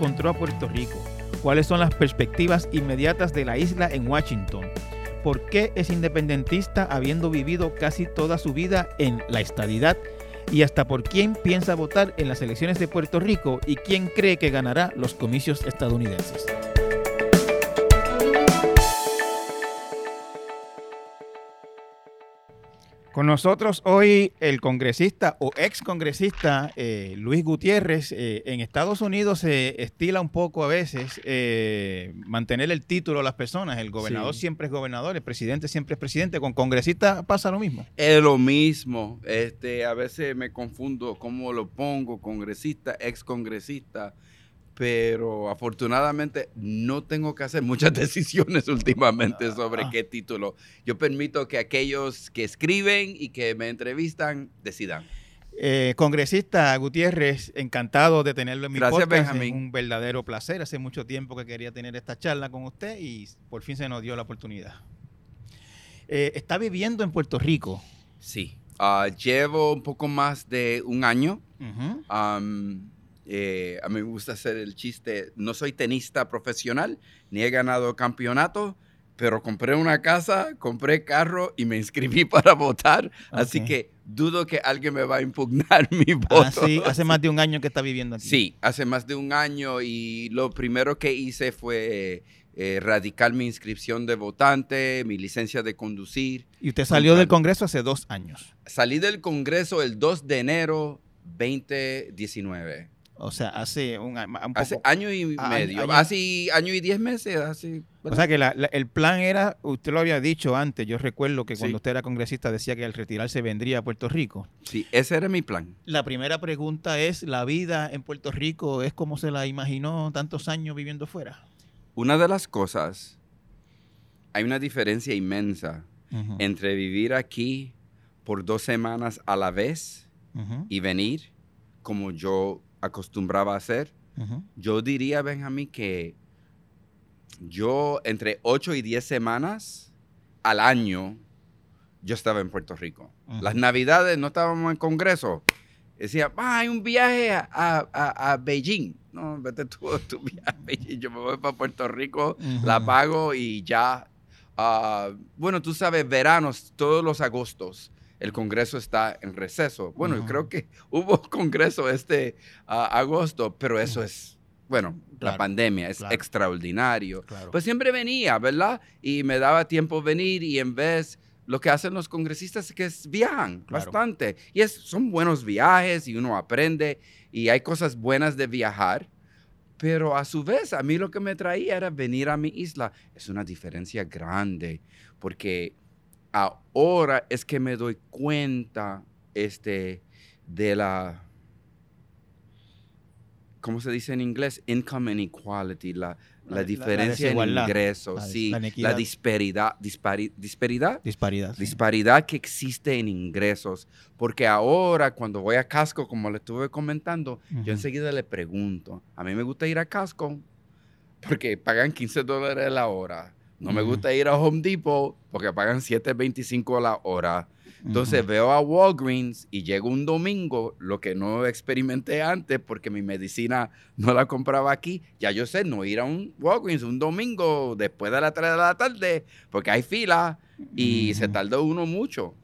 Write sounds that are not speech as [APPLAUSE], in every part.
encontró a Puerto Rico? ¿Cuáles son las perspectivas inmediatas de la isla en Washington? ¿Por qué es independentista habiendo vivido casi toda su vida en la estadidad? ¿Y hasta por quién piensa votar en las elecciones de Puerto Rico y quién cree que ganará los comicios estadounidenses? Con nosotros hoy el congresista o ex congresista eh, Luis Gutiérrez. Eh, en Estados Unidos se estila un poco a veces eh, mantener el título a las personas. El gobernador Sí. siempre es gobernador, el presidente siempre es presidente. Con congresista pasa lo mismo. Es lo mismo. Este, a veces me confundo cómo lo pongo, congresista, ex congresista, pero afortunadamente no tengo que hacer muchas [LAUGHS] decisiones últimamente sobre Ah. qué título. Yo permito que aquellos que escriben y que me entrevistan decidan. Eh, congresista Gutiérrez, encantado de tenerlo en mi Gracias, podcast. Benjamín. Es un verdadero placer. Hace mucho tiempo que quería tener esta charla con usted y por fin se nos dio la oportunidad. Eh, está viviendo en Puerto Rico. Sí. Ah, llevo un poco más de un año. Ujú. Am, eh, a mí me gusta hacer el chiste, no soy tenista profesional, ni he ganado campeonato, pero compré una casa, compré carro y me inscribí [LAUGHS] para votar, así Ok. que dudo que alguien me va a impugnar [LAUGHS] mi voto. Ah, sí, hace más [LAUGHS] de un año que está viviendo aquí. Sí, hace más de un año y lo primero que hice fue eh, radicar mi inscripción de votante, mi licencia de conducir. Y usted salió del. Congreso hace dos años. Salí del Congreso el 2 de enero 2019. O sea, hace un, un poco. Hace año y medio. año- Hace año y diez meses. Hace, o sea que la- la- el plan era, usted lo había dicho antes, yo recuerdo que cuando Sí. usted era congresista decía que al retirarse vendría a Puerto Rico. sí, ese era mi plan. La primera pregunta es, ¿la vida en Puerto Rico es como se la imaginó tantos años viviendo fuera? Una de las cosas, hay una diferencia inmensa entre vivir aquí por dos semanas a la vez y venir como yo acostumbraba a hacer. ujú. Yo diría, Benjamín, que yo entre ocho y diez semanas al año, yo estaba en Puerto Rico. Las navidades no estábamos en Congreso. Decía, "Ah, hay un viaje a, a- a Beijing. No, vete tú a tu [LAUGHS] viaje a Beijing. Yo me voy para Puerto Rico, la pago y ya. Ah, bueno, tú sabes, veranos, todos los agostos, el Congreso está en receso. Bueno, yo Ujú. creo que [LAUGHS] hubo Congreso este agosto, pero eso es, bueno, Claro, la pandemia es claro. extraordinario. Claro. Pues siempre venía, ¿verdad? Y me daba tiempo venir y en vez lo que hacen los congresistas es que es- viajan bastante. Y es, son buenos viajes y uno aprende y hay cosas buenas de viajar. Pero a su vez, a mí lo que me traía era venir a mi isla. Es una diferencia grande porque ahora es que me doy cuenta este, de la, ¿cómo se dice en inglés? Income inequality, la, La- la la diferencia en desigualdad, ingresos, la- sí, la la, disparidad, dispari- disparidad, Disparidad. sí. disparidad que existe en ingresos. Porque ahora cuando voy a Casco, como le estuve comentando, Ujú. yo enseguida le pregunto, a mí me gusta ir a Casco porque pagan 15 dólares la hora. No me gusta ir a Home Depot porque pagan 7.25 la hora. Entonces veo a Walgreens y llego un domingo, lo que no experimenté antes porque mi medicina no la compraba aquí. Ya yo sé, no ir a un Walgreens un domingo después de las 3 de la tarde porque hay fila y se tardó uno mucho.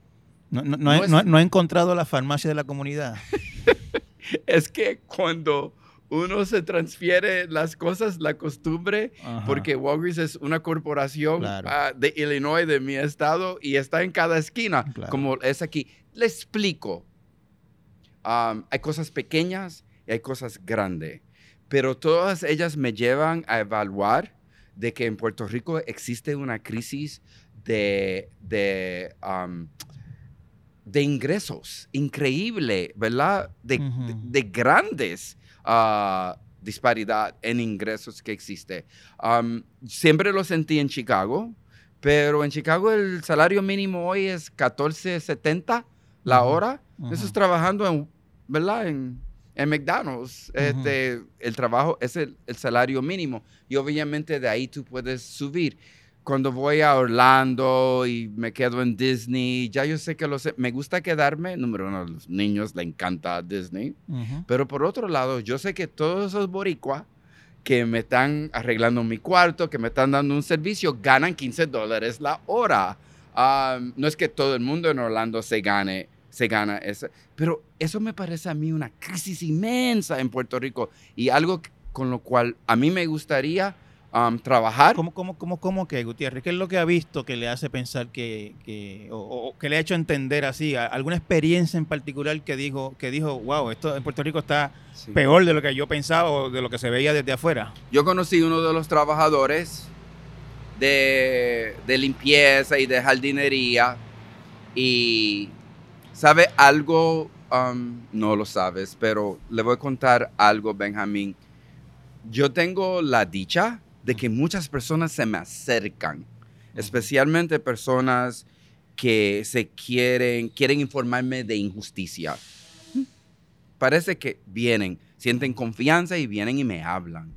No, no, no, no he- es- no he- no he encontrado la farmacia de la comunidad. [LAUGHS] Es que cuando uno se transfiere las cosas, la costumbre, Ajá. porque Walgreens es una corporación Claro. ah, de Illinois, de mi estado, y está en cada esquina, Claro. como es aquí. Le explico. Hay cosas pequeñas y hay cosas grandes, pero todas ellas me llevan a evaluar de que en Puerto Rico existe una crisis de, de, de ingresos increíble, ¿verdad? De- de grandes ah, disparidad en ingresos que existe. Siempre lo sentí en Chicago, pero en Chicago el salario mínimo hoy es 14.70 la hora. Eso es trabajando en, ¿verdad? En, en McDonald's. Este, el trabajo es el, el salario mínimo. Y obviamente de ahí tú puedes subir. Cuando voy a Orlando y me quedo en Disney, ya yo sé que lo sé. Me gusta quedarme, número uno, a los niños le encanta Disney. Ujú. Pero por otro lado, yo sé que todos esos boricuas que me están arreglando mi cuarto, que me están dando un servicio, ganan 15 dólares la hora. Ah, no es que todo el mundo en Orlando se gane, se gana eso, pero eso me parece a mí una crisis inmensa en Puerto Rico y algo con lo cual a mí me gustaría um, trabajar. ¿Cómo, cómo, cómo, cómo que, Gutiérrez? ¿Qué es lo que ha visto que le hace pensar que, que o, o, que le ha hecho entender así? ¿Alguna experiencia en particular que dijo, que dijo, wow, esto en Puerto Rico está sí. peor de lo que yo pensaba o de lo que se veía desde afuera? Yo conocí uno de los trabajadores de, de limpieza y de jardinería y sabe algo, um, no lo sabes, pero le voy a contar algo, Benjamín. Yo tengo la dicha de que muchas personas se me acercan, especialmente personas que se quieren, quieren informarme de injusticia. Parece que vienen, sienten confianza y vienen y me hablan.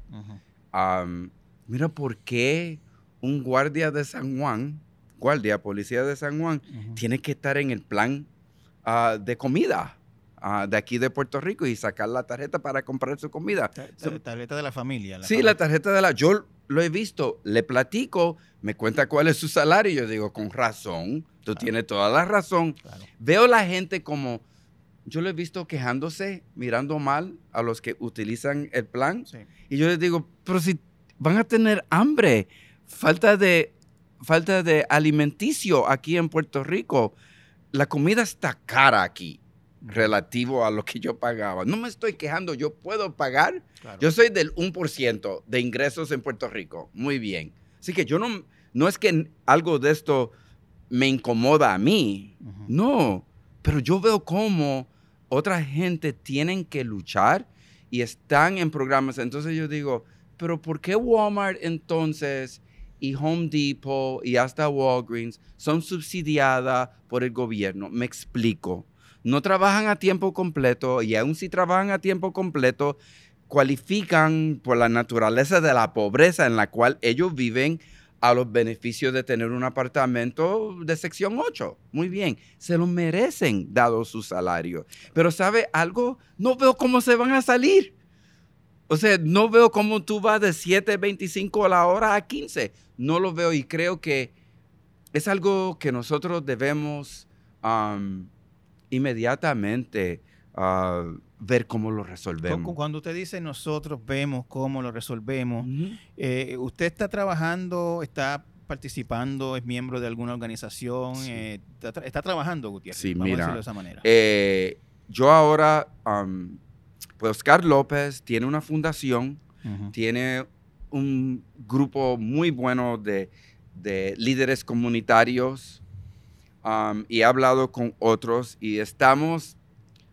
Um, mira, ¿por qué un guardia de San Juan, guardia, policía de San Juan, uh -huh. tiene que estar en el plan uh, de comida? Uh, de aquí de Puerto Rico y sacar la tarjeta para comprar su comida. La tarjeta de la familia. La sí, la tarjeta de la... Yo lo he visto, le platico, me cuenta cuál es su salario y yo digo, con razón, tú claro. tienes toda la razón. Claro. Veo la gente como... Yo lo he visto quejándose, mirando mal a los que utilizan el plan. Sí. Y yo les digo, pero si van a tener hambre, falta de, falta de alimenticio aquí en Puerto Rico. La comida está cara aquí relativo a lo que yo pagaba. No me estoy quejando, yo puedo pagar. Claro. Yo soy del 1% de ingresos en Puerto Rico. Muy bien. Así que yo no, no es que algo de esto me incomoda a mí. Uh -huh. No, pero yo veo cómo otra gente tienen que luchar y están en programas. Entonces yo digo, pero ¿por qué Walmart entonces y Home Depot y hasta Walgreens son subsidiadas por el gobierno? Me explico no trabajan a tiempo completo y aún si trabajan a tiempo completo, cualifican por la naturaleza de la pobreza en la cual ellos viven a los beneficios de tener un apartamento de sección 8. Muy bien, se lo merecen dado su salario. Pero ¿sabe algo? No veo cómo se van a salir. O sea, no veo cómo tú vas de 7.25 a la hora a 15. No lo veo y creo que es algo que nosotros debemos inmediatamente uh, ver cómo lo resolvemos. Cuando usted dice nosotros vemos cómo lo resolvemos, uh -huh. eh, usted está trabajando, está participando, es miembro de alguna organización, sí. eh, está, está, trabajando, Gutiérrez. Sí, Vamos mira, a decirlo de esa manera. Eh, yo ahora, um, pues Oscar López tiene una fundación, uh -huh. tiene un grupo muy bueno de, de líderes comunitarios, um, y he hablado con otros y estamos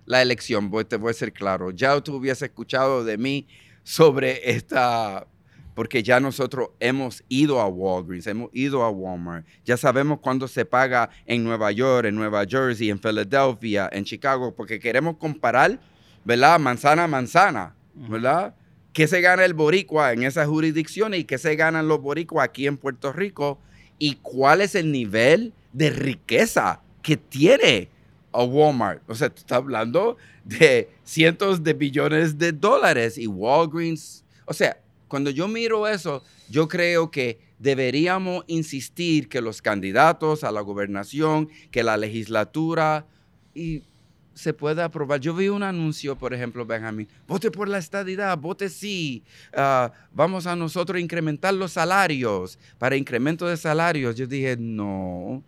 la elección, voy, te voy a ser claro, ya tú hubieses escuchado de mí sobre esta, porque ya nosotros hemos ido a Walgreens, hemos ido a Walmart, ya sabemos cuándo se paga en Nueva York, en Nueva Jersey, en Filadelfia, en Chicago, porque queremos comparar, ¿verdad? Manzana a manzana, ¿verdad? ¿Qué se gana el boricua en esas jurisdicciones y qué se ganan los boricuas aquí en Puerto Rico? ¿Y cuál es el nivel de riqueza que tiene a Walmart. O sea, tú estás hablando de cientos de billones de dólares y Walgreens. O sea, cuando yo miro eso, yo creo que deberíamos insistir que los candidatos a la gobernación, que la legislatura y se pueda aprobar. Yo vi un anuncio, por ejemplo, Benjamín, vote por la estadidad, vote sí, uh, vamos a nosotros incrementar los salarios, para incremento de salarios. Yo dije, no,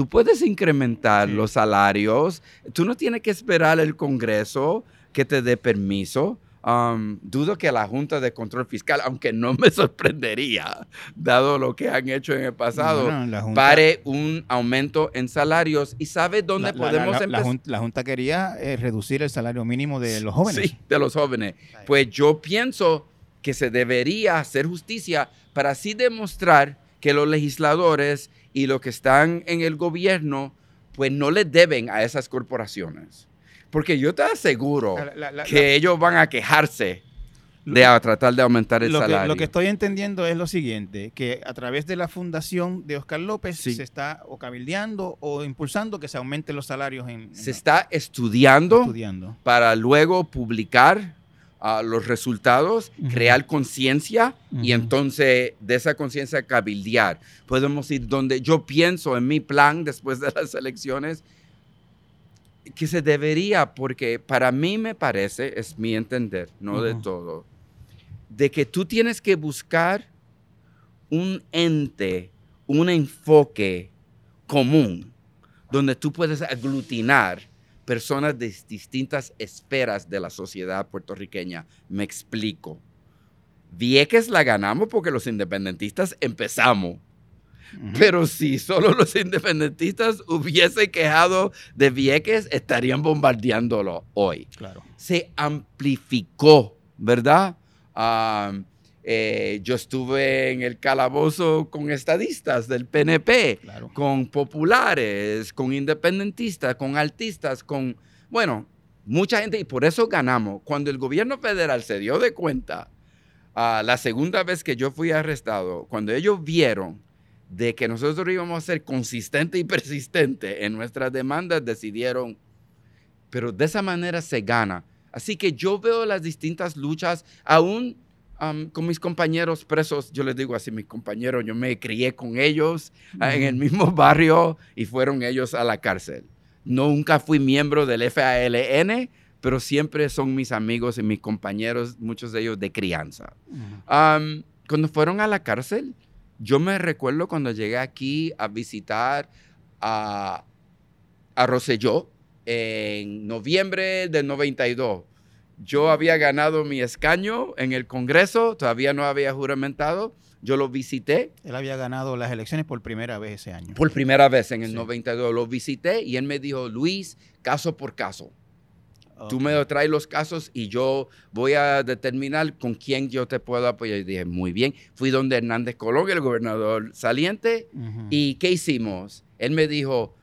tú puedes incrementar sí. los salarios, tú no tienes que esperar el Congreso que te dé permiso. Um, dudo que la Junta de Control Fiscal, aunque no me sorprendería, dado lo que han hecho en el pasado, junta, pare un aumento en salarios. ¿Y sabe dónde la, podemos la, empezar? La, Junta quería eh, reducir el salario mínimo de los jóvenes. Sí, de los jóvenes. Pues yo pienso que se debería hacer justicia para así demostrar que los legisladores y los que están en el gobierno, pues no le deben a esas corporaciones. Porque yo te aseguro la, la, que ellos van a quejarse de a tratar de aumentar el lo salario. Que, lo que estoy entendiendo es lo siguiente, que a través de la fundación de Oscar López sí. se está o cabildeando o impulsando que se aumenten los salarios. En, en se está estudiando, estudiando, para luego publicar ah, los resultados, Ujú. crear conciencia y entonces de esa conciencia cabildear. Podemos ir donde yo pienso en mi plan después de las elecciones que se debería, porque para mí me parece, es mi entender, no de todo, de que tú tienes que buscar un ente, un enfoque común, donde tú puedes aglutinar personas de distintas esferas de la sociedad puertorriqueña. Me explico. Vieques la ganamos porque los independentistas empezamos. Pero si solo los independentistas hubiesen quejado de Vieques, estarían bombardeándolo hoy. Claro. Se amplificó, ¿verdad? Am, eh, yo estuve en el calabozo con estadistas del PNP, Claro. con populares, con independentistas, con artistas, con, bueno, mucha gente y por eso ganamos. Cuando el gobierno federal se dio de cuenta, ah, la segunda vez que yo fui arrestado, cuando ellos vieron de que nosotros íbamos a ser consistentes y persistentes en nuestras demandas, decidieron, pero de esa manera se gana. Así que yo veo las distintas luchas, aún con mis compañeros presos, yo les digo así, mis compañeros, yo me crié con ellos ah, en el mismo [LAUGHS] barrio y fueron ellos a la cárcel. Nunca fui miembro del FALN, pero siempre son mis amigos y mis compañeros, muchos de ellos de crianza. Cuando fueron a la cárcel, yo me recuerdo cuando llegué aquí a visitar a, a Rosselló en noviembre del 92. Yo había ganado mi escaño en el Congreso, todavía no había juramentado. Yo lo visité Él había ganado las elecciones por primera vez ese año. por primera vez en el Sí. 92. Lo visité y él me dijo, Luis, caso por caso. Tú me traes los casos y yo voy a determinar con quién yo te puedo apoyar. Y dije, muy bien. Fui donde Hernández Colón, el gobernador saliente. Ujú. ¿Y qué hicimos? Él me dijo,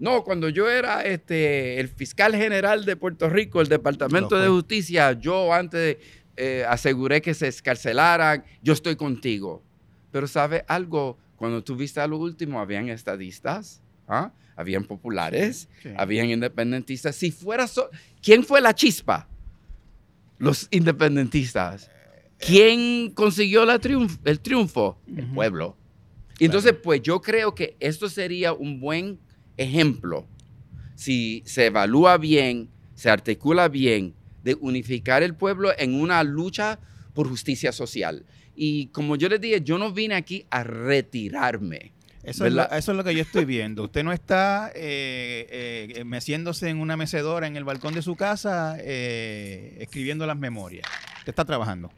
no, cuando yo era este, el fiscal general de Puerto Rico, el Departamento de. Justicia, yo antes eh, aseguré que se escarcelaran, yo estoy contigo. Pero ¿sabe algo? Cuando tú viste a lo último, habían estadistas, ¿ah? habían populares, Sí. habían independentistas. Si fuera so- ¿quién fue la chispa? Los independentistas. ¿Quién consiguió la triunf- el triunfo? El pueblo. Entonces, pues yo creo que esto sería un buen ejemplo, si se evalúa bien, se articula bien, de unificar el pueblo en una lucha por justicia social. Y como yo les dije, yo no vine aquí a retirarme. Eso es, lo, ¿verdad? eso es lo que yo estoy viendo. Usted no está eh, eh, meciéndose en una mecedora en el balcón de su casa eh, escribiendo las memorias. Usted está trabajando.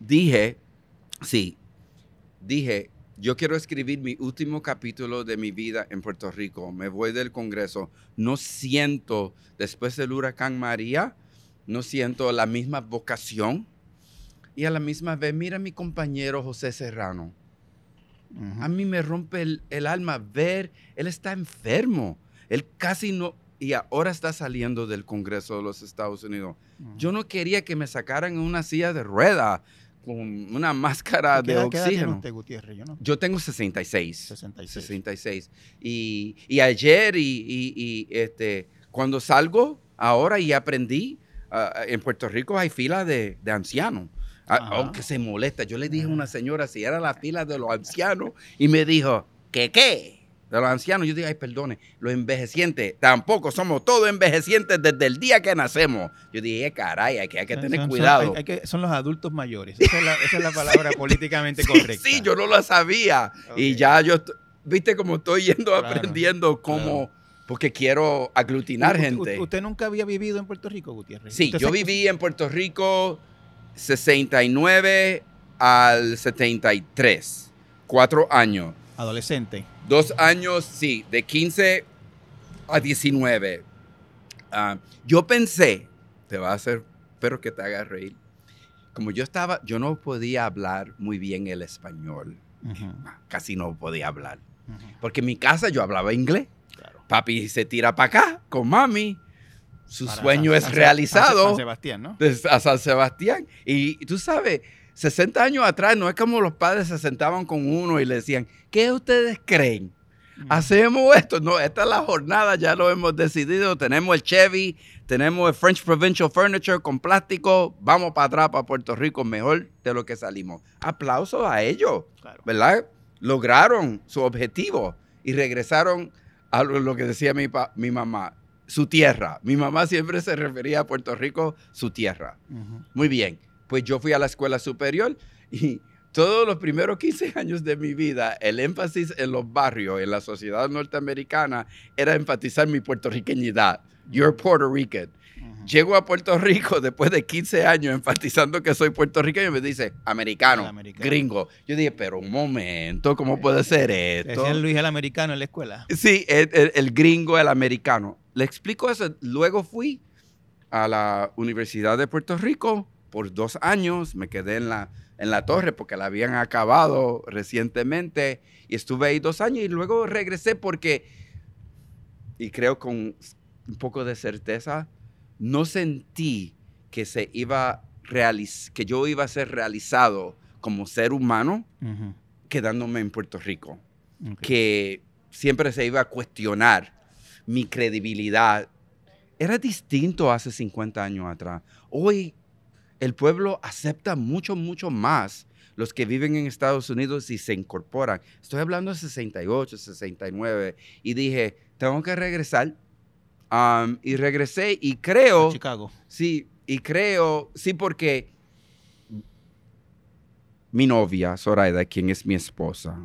Dije, sí, dije, yo quiero escribir mi último capítulo de mi vida en Puerto Rico. Me voy del Congreso. No siento, después del huracán María, no siento la misma vocación. Y a la misma vez, mira a mi compañero José Serrano. A mí me rompe el, el alma ver, él está enfermo. Él casi no, y ahora está saliendo del Congreso de los Estados Unidos. Yo no quería que me sacaran en una silla de rueda con una máscara ¿Qué de qué edad oxígeno. Gutiérrez? Yo no. Yo tengo 66. 66. 66. Y, y ayer y, y- y, este, cuando salgo ahora y aprendí, ah, en Puerto Rico hay fila de, de ancianos. Ah. Aunque se molesta. Yo le dije a una señora si era la fila de los ancianos y me dijo, ¿qué qué? De los ancianos. Yo dije, ay, perdone, los envejecientes. Tampoco somos todos envejecientes desde el día que nacemos. Yo dije, "Eh, caray, hay que, hay que Son- tener son- cuidado. hay- hay que- son los adultos mayores. Esa es la, esa es la palabra [LAUGHS] políticamente correcta. Sí, yo no lo sabía. Y ya yo, viste como estoy yendo Claro, aprendiendo cómo, porque quiero aglutinar U- gente. ¿Usted nunca había vivido en Puerto Rico, Gutiérrez? Sí, ¿Usted yo viví en Puerto Rico 69 al 73, cuatro años. Adolescente. Dos años, sí, de 15 a 19. Ah, yo pensé, te va a hacer, espero que te haga reír. Como yo estaba, yo no podía hablar muy bien el español. Ujú, Casi no podía hablar. ujú, Porque en mi casa yo hablaba inglés. claro. Papi se tira para acá con mami. Su Para sueño San- es San- realizado San Sebastián, ¿no? a San Sebastián. Y, y tú sabes, 60 años atrás no es como los padres se sentaban con uno y le decían, ¿qué ustedes creen? hacemos esto. No, esta es la jornada, ya lo hemos decidido. Tenemos el Chevy, tenemos el French Provincial Furniture con plástico. Vamos para atrás, para Puerto Rico, mejor de lo que salimos. Aplausos a ellos, ¿verdad? Lograron su objetivo y regresaron a lo, que decía mi, mi mamá, su tierra. Mi mamá siempre se refería a Puerto Rico, su tierra. Muy bien. Pues yo fui a la escuela superior y todos los primeros 15 años de mi vida, el énfasis en los barrios, en la sociedad norteamericana, era enfatizar mi puertorriqueñidad. You're Puerto Rican. Llego a Puerto Rico después de 15 años enfatizando que soy puertorriqueño y me dice, americano, gringo. Yo dije, pero un momento, ¿cómo puede ser esto? Es Luis el americano en la escuela. Sí, el, el, gringo, el americano. Le explico eso. Luego fui a la Universidad de Puerto Rico por dos años. Me quedé en la, en la torre porque la habían acabado recientemente y estuve ahí dos años y luego regresé porque, y creo con un poco de certeza, no sentí que se iba que yo iba a ser realizado como ser humano quedándome en Puerto Rico. Que siempre se iba a cuestionar mi credibilidad. Era distinto hace 50 años atrás. Hoy el pueblo acepta mucho, mucho más los que viven en Estados Unidos y se incorporan. Estoy hablando de 68, 69. Y dije, tengo que regresar y regresé y creo... Chicago. Sí, y creo, sí, porque mi novia, Zoraida, quien es mi esposa,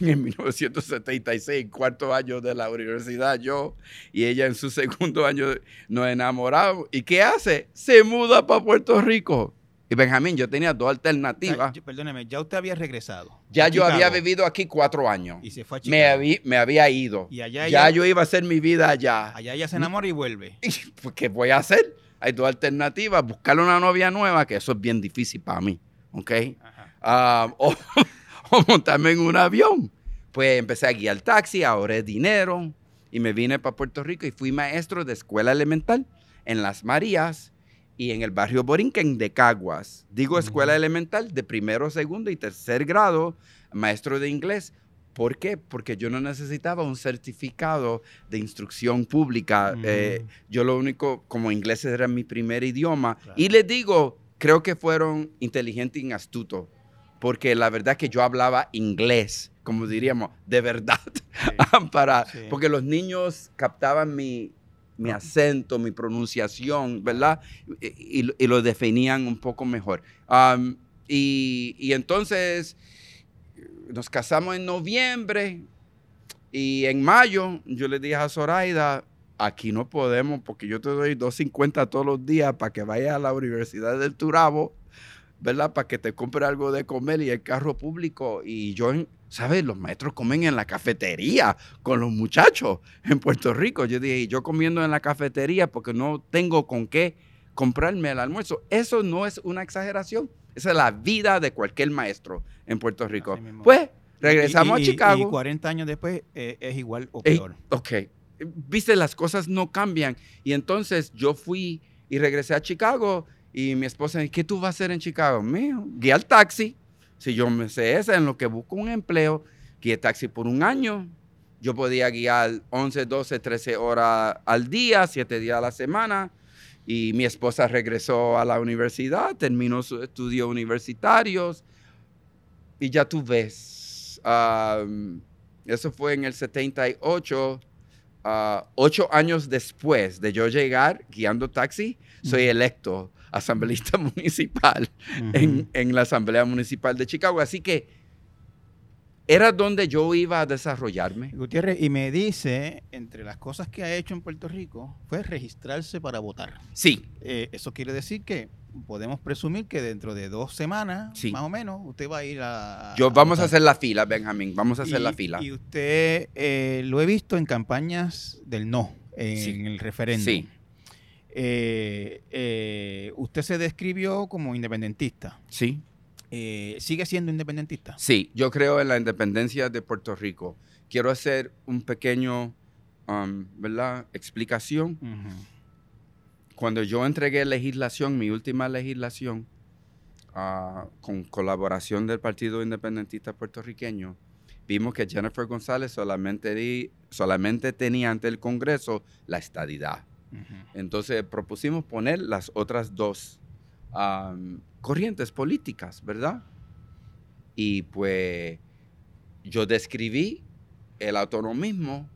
[LAUGHS] en 1976, cuarto año de la universidad, yo y ella en su segundo año nos enamoramos. ¿Y qué hace? Se muda para Puerto Rico. Y Benjamín, yo tenía dos alternativas. perdóneme, ya usted había regresado. Ya yo había vivido aquí cuatro años. Y se fue a Chicago. Me, había, ido. Y allá ya yo iba a hacer mi vida allá. Allá ella se enamora y vuelve. [LAUGHS] Pues, ¿Qué voy a hacer? Hay dos alternativas. Buscarle una novia nueva, que eso es bien difícil para mí. ¿Ok? Ah, [LAUGHS] o, o montarme en un avión. Pues empecé a guiar taxi, ahorré dinero y me vine para Puerto Rico y fui maestro de escuela elemental en Las Marías y en el barrio Borinquen de Caguas. Digo escuela elemental de primero, segundo y tercer grado, maestro de inglés. ¿Por qué? Porque yo no necesitaba un certificado de instrucción pública. Eh, yo lo único, como inglés era mi primer idioma. Y les digo, creo que fueron inteligentes y astutos, porque la verdad que yo hablaba inglés, como diríamos, de verdad, [LAUGHS] para, porque los niños captaban mi, mi acento, mi pronunciación, ¿verdad? Y, lo definían un poco mejor. y, entonces nos casamos en noviembre y en mayo yo le dije a Zoraida, aquí no podemos porque yo te doy 2.50 todos los días para que vayas a la Universidad del Turabo, ¿verdad? Para que te compre algo de comer y el carro público. Y yo ¿sabes? Los maestros comen en la cafetería con los muchachos en Puerto Rico. Yo dije, yo comiendo en la cafetería porque no tengo con qué comprarme el almuerzo. Eso no es una exageración. Esa es la vida de cualquier maestro en Puerto Rico. Pues regresamos a Chicago. Y 40 años después eh, es igual o peor. ok. Viste, las cosas no cambian. Y entonces yo fui y regresé a Chicago y mi esposa ¿qué tú vas a hacer en Chicago? Mío, guía al taxi si yo me sé esa, en lo que busco un empleo, guié taxi por un año. Yo podía guiar 11, 12, 13 horas al día, 7 días a la semana. Y mi esposa regresó a la universidad, terminó sus estudios universitarios. Y ya tú ves, eso fue en el 78. Uh, ocho años después de yo llegar guiando taxi, soy electo asambleísta [LAUGHS] municipal en, la Asamblea Municipal de Chicago. Así que era donde yo iba a desarrollarme. Gutiérrez, y me dice, entre las cosas que ha hecho en Puerto Rico, fue registrarse para votar. Sí. Eh, eso quiere decir que podemos presumir que dentro de dos semanas, más o menos, usted va a ir a... Yo vamos a, hacer la fila, Benjamín, vamos a hacer la fila. Y usted eh, lo he visto en campañas del no, en el referéndum. Sí. Eh, eh, usted se describió como independentista. Sí. Eh, ¿Sigue siendo independentista? Sí, yo creo en la independencia de Puerto Rico. Quiero hacer un pequeño, um, ¿verdad? Explicación. Cuando yo entregué legislación, mi última legislación, ah, con colaboración del Partido Independentista Puertorriqueño, vimos que Jennifer González solamente, di- solamente tenía ante el Congreso la estadidad. Entonces propusimos poner las otras dos corrientes políticas, ¿verdad? Y pues yo describí el autonomismo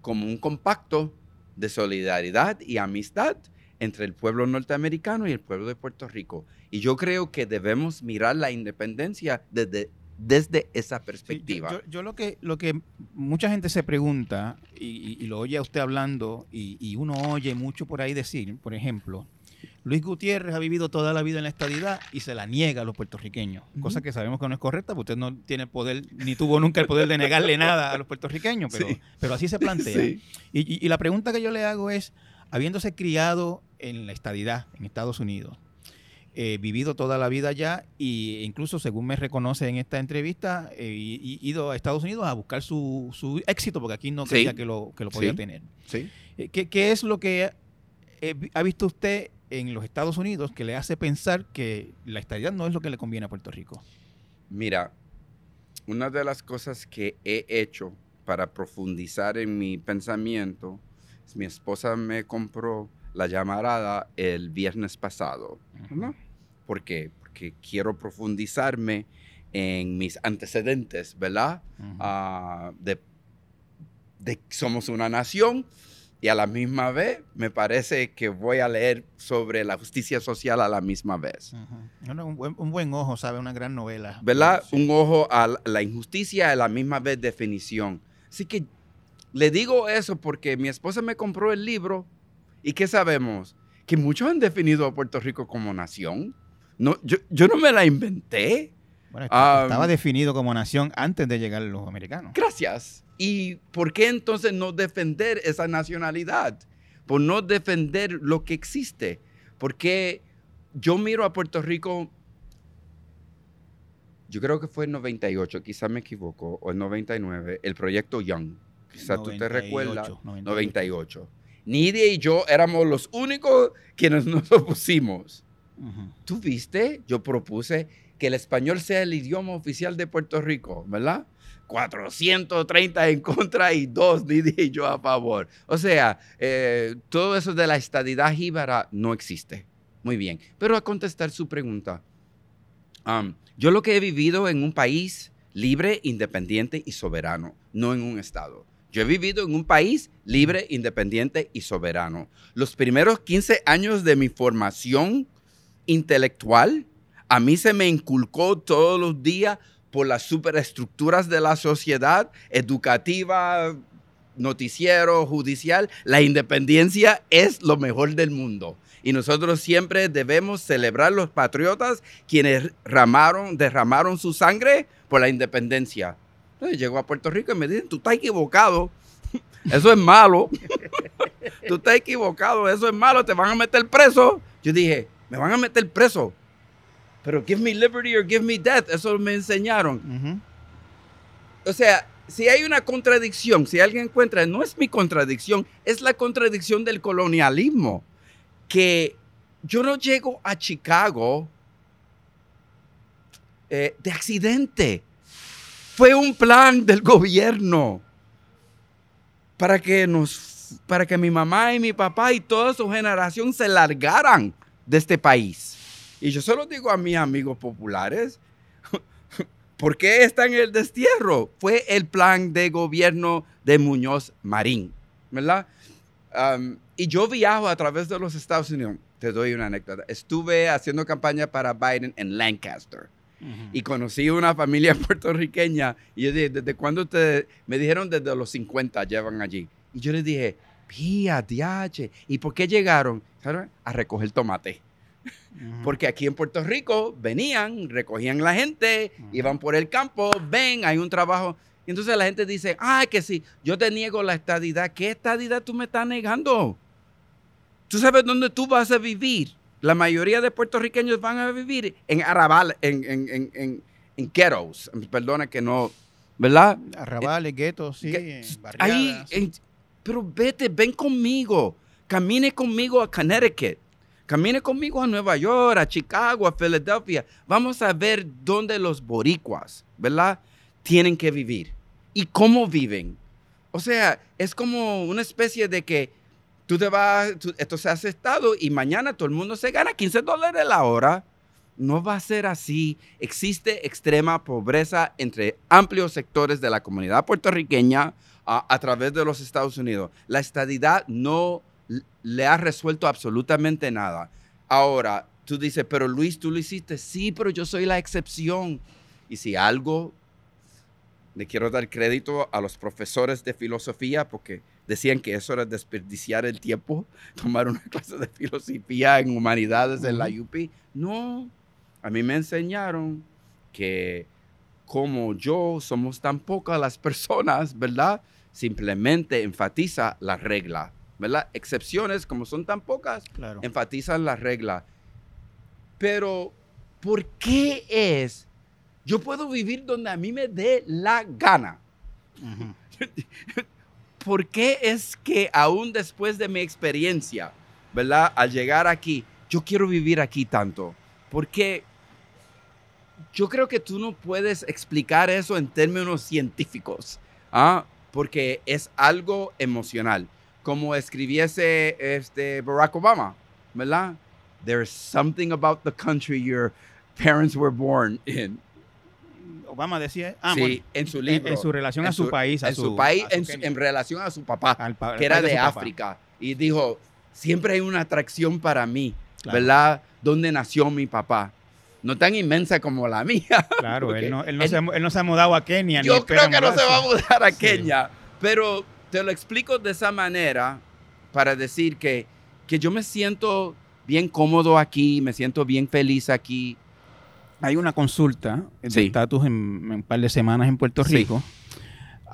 como un compacto de solidaridad y amistad entre el pueblo norteamericano y el pueblo de Puerto Rico. Y yo creo que debemos mirar la independencia desde, desde esa Sí, perspectiva. Yo, yo- yo lo que lo que mucha gente se pregunta y, y- lo oye a usted hablando y, y uno oye mucho por ahí decir, por ejemplo, Luis Gutiérrez ha vivido toda la vida en la estadidad y se la niega a los puertorriqueños, cosa que sabemos que no es correcta, porque usted no tiene el poder ni tuvo nunca el poder de negarle nada a los puertorriqueños, pero, Sí. pero así se plantea. Sí. Y, y- y la pregunta que yo le hago es, habiéndose criado en la estadidad en Estados Unidos, eh, vivido toda la vida allá e incluso, según me reconoce en esta entrevista, eh, y- y ido a Estados Unidos a buscar su, su éxito, porque aquí no Sí. creía que lo, que lo podía Sí. tener. Sí. Eh, ¿Qué, qué es lo que eh, ha visto usted en los Estados Unidos que le hace pensar que la estadidad no es lo que le conviene a Puerto Rico? Mira, una de las cosas que he hecho para profundizar en mi pensamiento, mi esposa me compró la llamarada el viernes pasado. ¿no? ¿Por qué? Porque quiero profundizarme en mis antecedentes, ¿verdad? Ah, de, somos una nación y a la misma vez me parece que voy a leer sobre la justicia social a la misma vez. Bueno, un, buen, un buen ojo, sabe, una gran novela. ¿verdad? Sí. Un ojo a la injusticia a la misma vez definición. Así que le digo eso porque mi esposa me compró el libro y ¿qué sabemos? Que muchos han definido a Puerto Rico como nación. No, yo, yo no me la inventé. Bueno, Ah, estaba definido como nación antes de llegar los americanos. Gracias. ¿Y por qué entonces no defender esa nacionalidad? Por no defender lo que existe. Porque yo miro a Puerto Rico, yo creo que fue en 98, quizás me equivoco, o en 99, el proyecto Young. Quizás tú te 98, recuerdas. 98. 98. Nidia y yo éramos los únicos quienes nos [LAUGHS] opusimos. Tú viste, yo propuse que el español sea el idioma oficial de Puerto Rico, ¿verdad? 430 en contra y dos, Nidia y yo a favor. O sea, eh, todo eso de la estadidad jíbara no existe. Muy bien. Pero a contestar su pregunta, um, yo lo que he vivido en un país libre, independiente y soberano, no en un estado. Yo he vivido en un país libre, independiente y soberano. Los primeros 15 años de mi formación intelectual, a mí se me inculcó todos los días por las superestructuras de la sociedad, educativa, noticiero, judicial, la independencia es lo mejor del mundo. Y nosotros siempre debemos celebrar los patriotas quienes ramaron, derramaron su sangre por la independencia. Entonces llego a Puerto Rico y me dicen, tú estás equivocado. [LAUGHS] Eso es malo. [LAUGHS] tú estás equivocado, eso es malo, te van a meter preso. Yo dije, me van a meter preso. Pero give me liberty or give me death. Eso me enseñaron. O sea, si hay una contradicción, si alguien encuentra, no es mi contradicción, es la contradicción del colonialismo. Que yo no llego a Chicago eh, de accidente. Fue un plan del gobierno para que nos, para que mi mamá y mi papá y toda su generación se largaran de este país. Y yo solo digo a mis amigos populares, [LAUGHS] ¿por qué está en el destierro? Fue el plan de gobierno de Muñoz Marín, ¿verdad? Y yo viajo a través de los Estados Unidos. Te doy una anécdota. Estuve haciendo campaña para Biden en Lancaster Y conocí una familia [LAUGHS] puertorriqueña y yo dije, ¿desde cuándo ustedes? Me dijeron desde los 50 llevan allí. Y yo les dije, pía, diache, ¿y por qué llegaron? A recoger tomate. Porque aquí en Puerto Rico venían, recogían la gente, iban por el campo, ven, hay un trabajo. Y entonces la gente dice, ah, que si yo te niego la estadidad, ¿qué estadidad tú me estás negando? ¿Tú sabes dónde tú vas a vivir? La mayoría de puertorriqueños van a vivir en arrabal, en, en, en, en, en ghettos. Perdona que no, ¿verdad? Arrabales, guetos, sí, barriadas. Ahí, pero vete, ven conmigo. Camine conmigo a Connecticut. Camine conmigo a Nueva York, a Chicago, a Filadelfia. Vamos a ver dónde los boricuas, ¿verdad? Tienen que vivir. y cómo viven. O sea, es como una especie de que tú te vas, tú- esto se hace estado y mañana todo el mundo se gana 15 dólares la hora. No va a ser así. Existe extrema pobreza entre amplios sectores de la comunidad puertorriqueña a, a través de los Estados Unidos. La estadidad no le ha resuelto absolutamente nada. Ahora, tú dices, pero Luis, tú lo hiciste. Sí, pero yo soy la excepción. Y si algo, le quiero dar crédito a los profesores de filosofía porque decían que eso era desperdiciar el tiempo, [LAUGHS] tomar una clase de filosofía en humanidades en la UP. No, a mí me enseñaron que como yo somos tan pocas las personas, ¿verdad? Simplemente enfatiza la regla, ¿verdad? Excepciones, como son tan pocas, Claro. enfatizan la regla. Pero, ¿por qué es? Yo puedo vivir donde a mí me dé la gana. Ujú. [LAUGHS] ¿Por qué es que aún después de mi experiencia, ¿verdad? Al llegar aquí, yo quiero vivir aquí tanto? Porque yo creo que tú no puedes explicar eso en términos científicos, ¿ah? Porque es algo emocional. Como escribiese este Barack Obama, ¿verdad? There's something about the country your parents were born in. Obama decía, ah, sí, bueno, en su libro. en su relación a su país, a en su, su- país, a en, relación a su papá, pa- que era de, papá. África. Y dijo, siempre hay una atracción para mí, Claro. ¿verdad? ¿Dónde nació mi papá? No tan inmensa como la [LAUGHS] mía. Claro, él no, él, no él- se, ha mu- él no se ha mudado a Kenia. ni Yo creo que no se va a mudar a Sí. Kenia, pero te lo explico de esa manera para decir que, que yo me siento bien cómodo aquí, me siento bien feliz aquí. Hay una consulta de Sí. estatus en, en un par de semanas en Puerto Sí. Rico.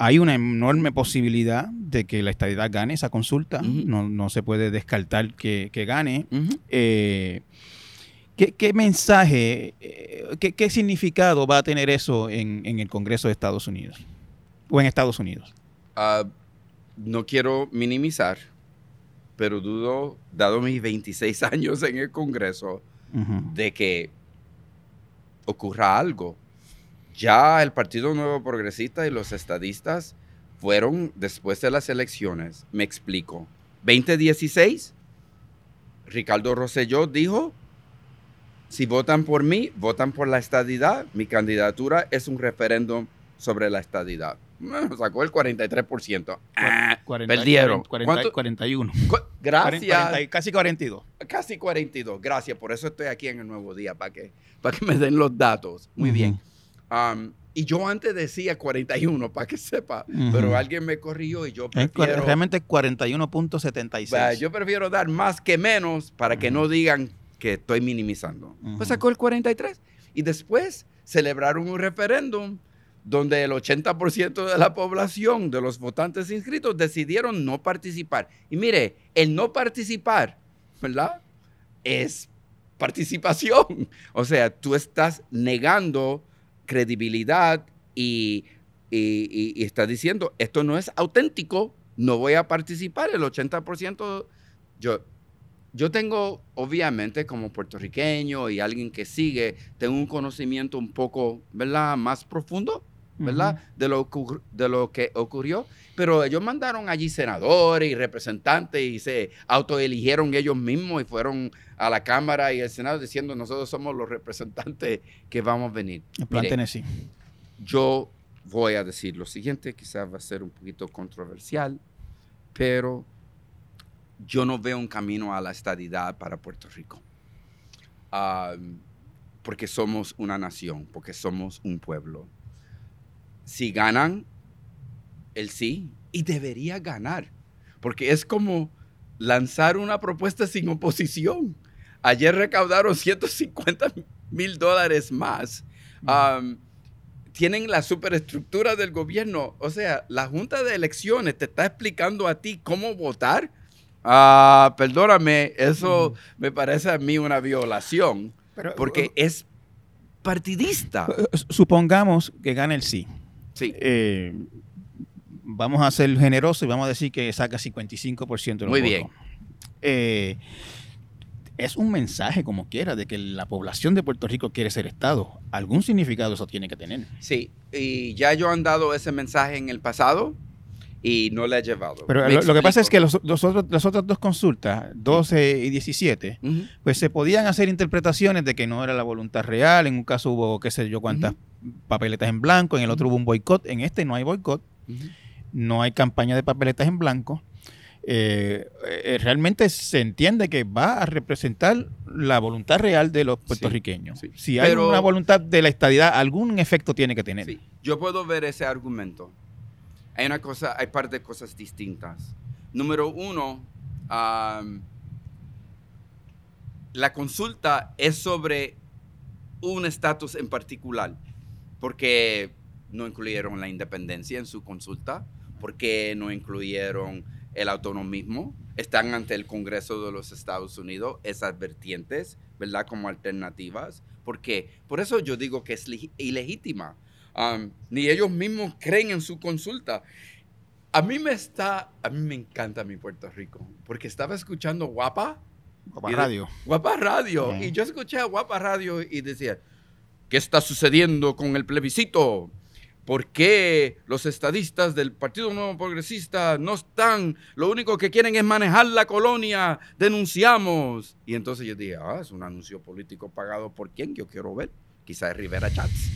Hay una enorme posibilidad de que la estadidad gane esa consulta. No, no se puede descartar que, que gane. Eh, ¿qué, qué mensaje, eh, qué, qué significado va a tener eso en, en el Congreso de Estados Unidos? O en Estados Unidos. Ah, no quiero minimizar, pero dudo, dado mis 26 [LAUGHS] años en el Congreso, de que ocurra algo. Ya el Partido Nuevo Progresista y los estadistas fueron después de las elecciones. Me explico. 2016, Ricardo Rosselló dijo, si votan por mí, votan por la estadidad. Mi candidatura es un referéndum sobre la estadidad. Sacó el 43%. Ah, 40 perdieron. 40 ¿Cuánto? 41. cu- Gracias. 40 casi 42. Casi 42. Gracias. Por eso estoy aquí en el Nuevo Día, para que, para que me den los datos. Muy bien. Um, y yo antes decía 41, para que sepa, pero alguien me corrigió y yo prefiero, realmente 41.76. Va, yo prefiero dar más que menos para que no digan que estoy minimizando. Pues sacó el 43. Y después celebraron un referéndum donde el 80% de la población, de los votantes inscritos, decidieron no participar. Y mire, el no participar, ¿verdad? Es participación. O sea, tú estás negando credibilidad y, y, estás diciendo, esto no es auténtico, no voy a participar. El 80%, yo, yo tengo, obviamente, como puertorriqueño y alguien que sigue, tengo un conocimiento un poco, ¿verdad?, más profundo, ¿verdad?, de, lo, de lo que ocurrió. Pero ellos mandaron allí senadores y representantes y se autoeligieron ellos mismos y fueron a la Cámara y al Senado diciendo, nosotros somos los representantes que vamos a venir. El plan Mire, Tennessee. yo voy a decir lo siguiente, quizás va a ser un poquito controversial, pero yo no veo un camino a la estadidad para Puerto Rico. Am, porque somos una nación, porque somos un pueblo. Si ganan, el sí, y debería ganar, porque es como lanzar una propuesta sin oposición. Ayer recaudaron 150 mil dólares más. Tienen la superestructura del gobierno. O sea, la Junta de Elecciones te está explicando a ti cómo votar. Ah, perdóname, eso me parece a mí una violación, Pero, porque es partidista. eh, supongamos que gane el sí. Sí, Eh, vamos a ser generosos y vamos a decir que saca 55% de los Muy votos. bien. Eh, es un mensaje como quiera de que la población de Puerto Rico quiere ser Estado. Algún significado eso tiene que tener. Sí, y ya yo han dado ese mensaje en el pasado y no le he llevado. Pero lo, lo que pasa es que explico. los, los otros- las otras dos consultas, 12 y 17, Ujú. pues se podían hacer interpretaciones de que no era la voluntad real. En un caso hubo, qué sé yo, cuántas papeletas en blanco, en el otro hubo un boicot. En este no hay boicot, no hay campaña de papeletas en blanco. Eh, eh, realmente se entiende que va a representar la voluntad real de los puertorriqueños. sí. Si hay Pero- una voluntad de la estadidad, algún efecto tiene que tener. Sí, yo puedo ver ese argumento. Hay una cosa, hay par de cosas distintas. Número uno, la consulta es sobre un estatus en particular, porque no incluyeron la independencia en su consulta, porque no incluyeron el autonomismo, están ante el Congreso de los Estados Unidos esas vertientes, ¿verdad? Como alternativas. ¿Por qué? Por eso yo digo que es ilegítima. Um, ni ellos mismos creen en su consulta. A mí me está, a mí me encanta mi Puerto Rico, porque estaba escuchando Guapa, Guapa Y de- Radio. Guapa Radio, Sí. y yo escuché a Guapa Radio y decía, ¿qué está sucediendo con el plebiscito? ¿Por qué los estadistas del Partido Nuevo Progresista no están? Lo único que quieren es manejar la colonia. Denunciamos. Y entonces yo dije, ah, es un anuncio político pagado por quién, yo quiero ver. Quizás Rivera Chats.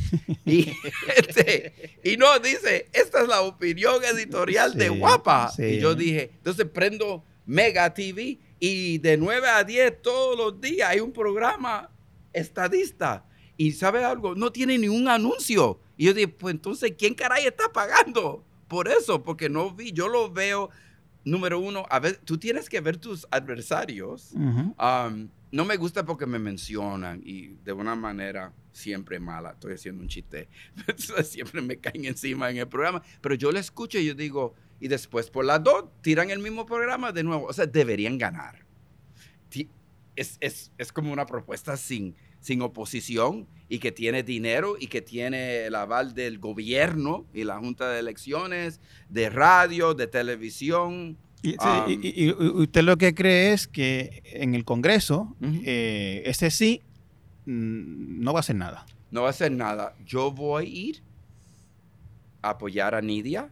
y, [LAUGHS] este, y no, dice, esta es la opinión editorial de Sí, Guapa. sí. Y yo dije, entonces prendo Mega TV y de 9 a 10 todos los días hay un programa estadista. Y ¿sabe algo? No tiene ni un anuncio. Y yo dije, pues entonces, ¿quién caray está pagando por eso? Porque no vi, yo lo veo, número uno, a ver, tú tienes que ver tus adversarios. Ujú. Um, no me gusta porque me mencionan y de una manera siempre mala. Estoy haciendo un chiste. [LAUGHS] siempre me caen encima en el programa. Pero yo lo escucho y yo digo, y después por las dos tiran el mismo programa de nuevo. O sea, deberían ganar. Es, es- es como una propuesta sin, sin oposición y que tiene dinero y que tiene el aval del gobierno y la Junta de Elecciones, de radio, de televisión. Y, Um, y- y- usted lo que cree es que en el Congreso, Ujú. eh, ese sí mm, no va a hacer nada. No va a hacer nada. Yo voy a ir a apoyar a Nidia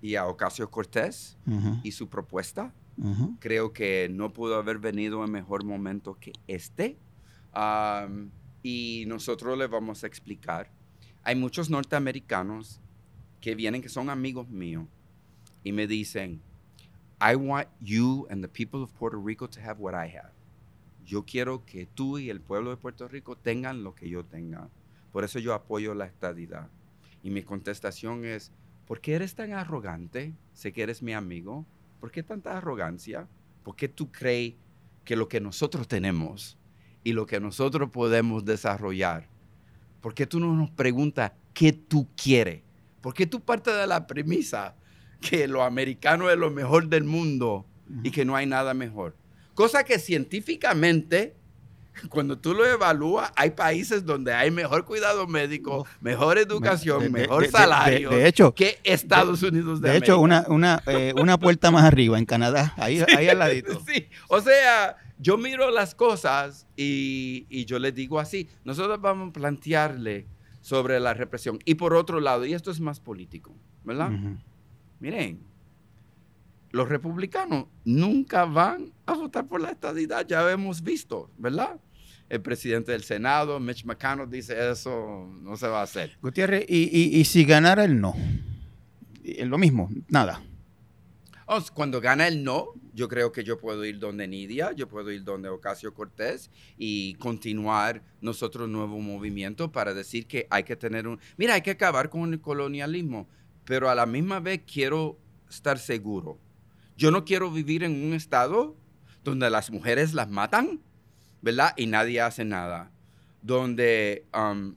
y a Ocasio Cortés Ujú, y su propuesta. ujú. Creo que no pudo haber venido en mejor momento que este. Am, y nosotros le vamos a explicar. Hay muchos norteamericanos que vienen, que son amigos míos, y me dicen, I want you and the people of Puerto Rico to have what I have. Yo quiero que tú y el pueblo de Puerto Rico tengan lo que yo tenga. Por eso yo apoyo la estadidad. Y mi contestación es, ¿por qué eres tan arrogante? Sé que eres mi amigo. ¿Por qué tanta arrogancia? ¿Por qué tú crees que lo que nosotros tenemos y lo que nosotros podemos desarrollar, ¿por qué tú no nos preguntas qué tú quieres? ¿Por qué tú partes de la premisa que lo americano es lo mejor del mundo y que no hay nada mejor? Cosa que científicamente, cuando tú lo evalúas, hay países donde hay mejor cuidado médico, mejor educación, De- mejor de- salario de- de hecho- que Estados Unidos de, hecho, una, una, eh, una puerta más arriba en Canadá, ahí, [LAUGHS] ahí al ladito. [LAUGHS] Sí, o sea, yo miro las cosas y, y yo les digo así, nosotros vamos a plantearle sobre la represión. Y por otro lado, y esto es más político, ¿verdad? Ujú. Miren, los republicanos nunca van a votar por la estadidad, ya hemos visto, ¿verdad? El presidente del Senado, Mitch McConnell, dice eso no se va a hacer. Gutiérrez, y, y- y si ganara el no, Y- lo mismo, nada. Oh, Cuando gana el no, yo creo que yo puedo ir donde Nidia, yo puedo ir donde Ocasio Cortés y continuar nosotros nuevo movimiento para decir que hay que tener un... Mira, hay que acabar con el colonialismo, pero a la misma vez quiero estar seguro. Yo no quiero vivir en un estado donde las mujeres las matan, ¿verdad? Y nadie hace nada. Donde, um,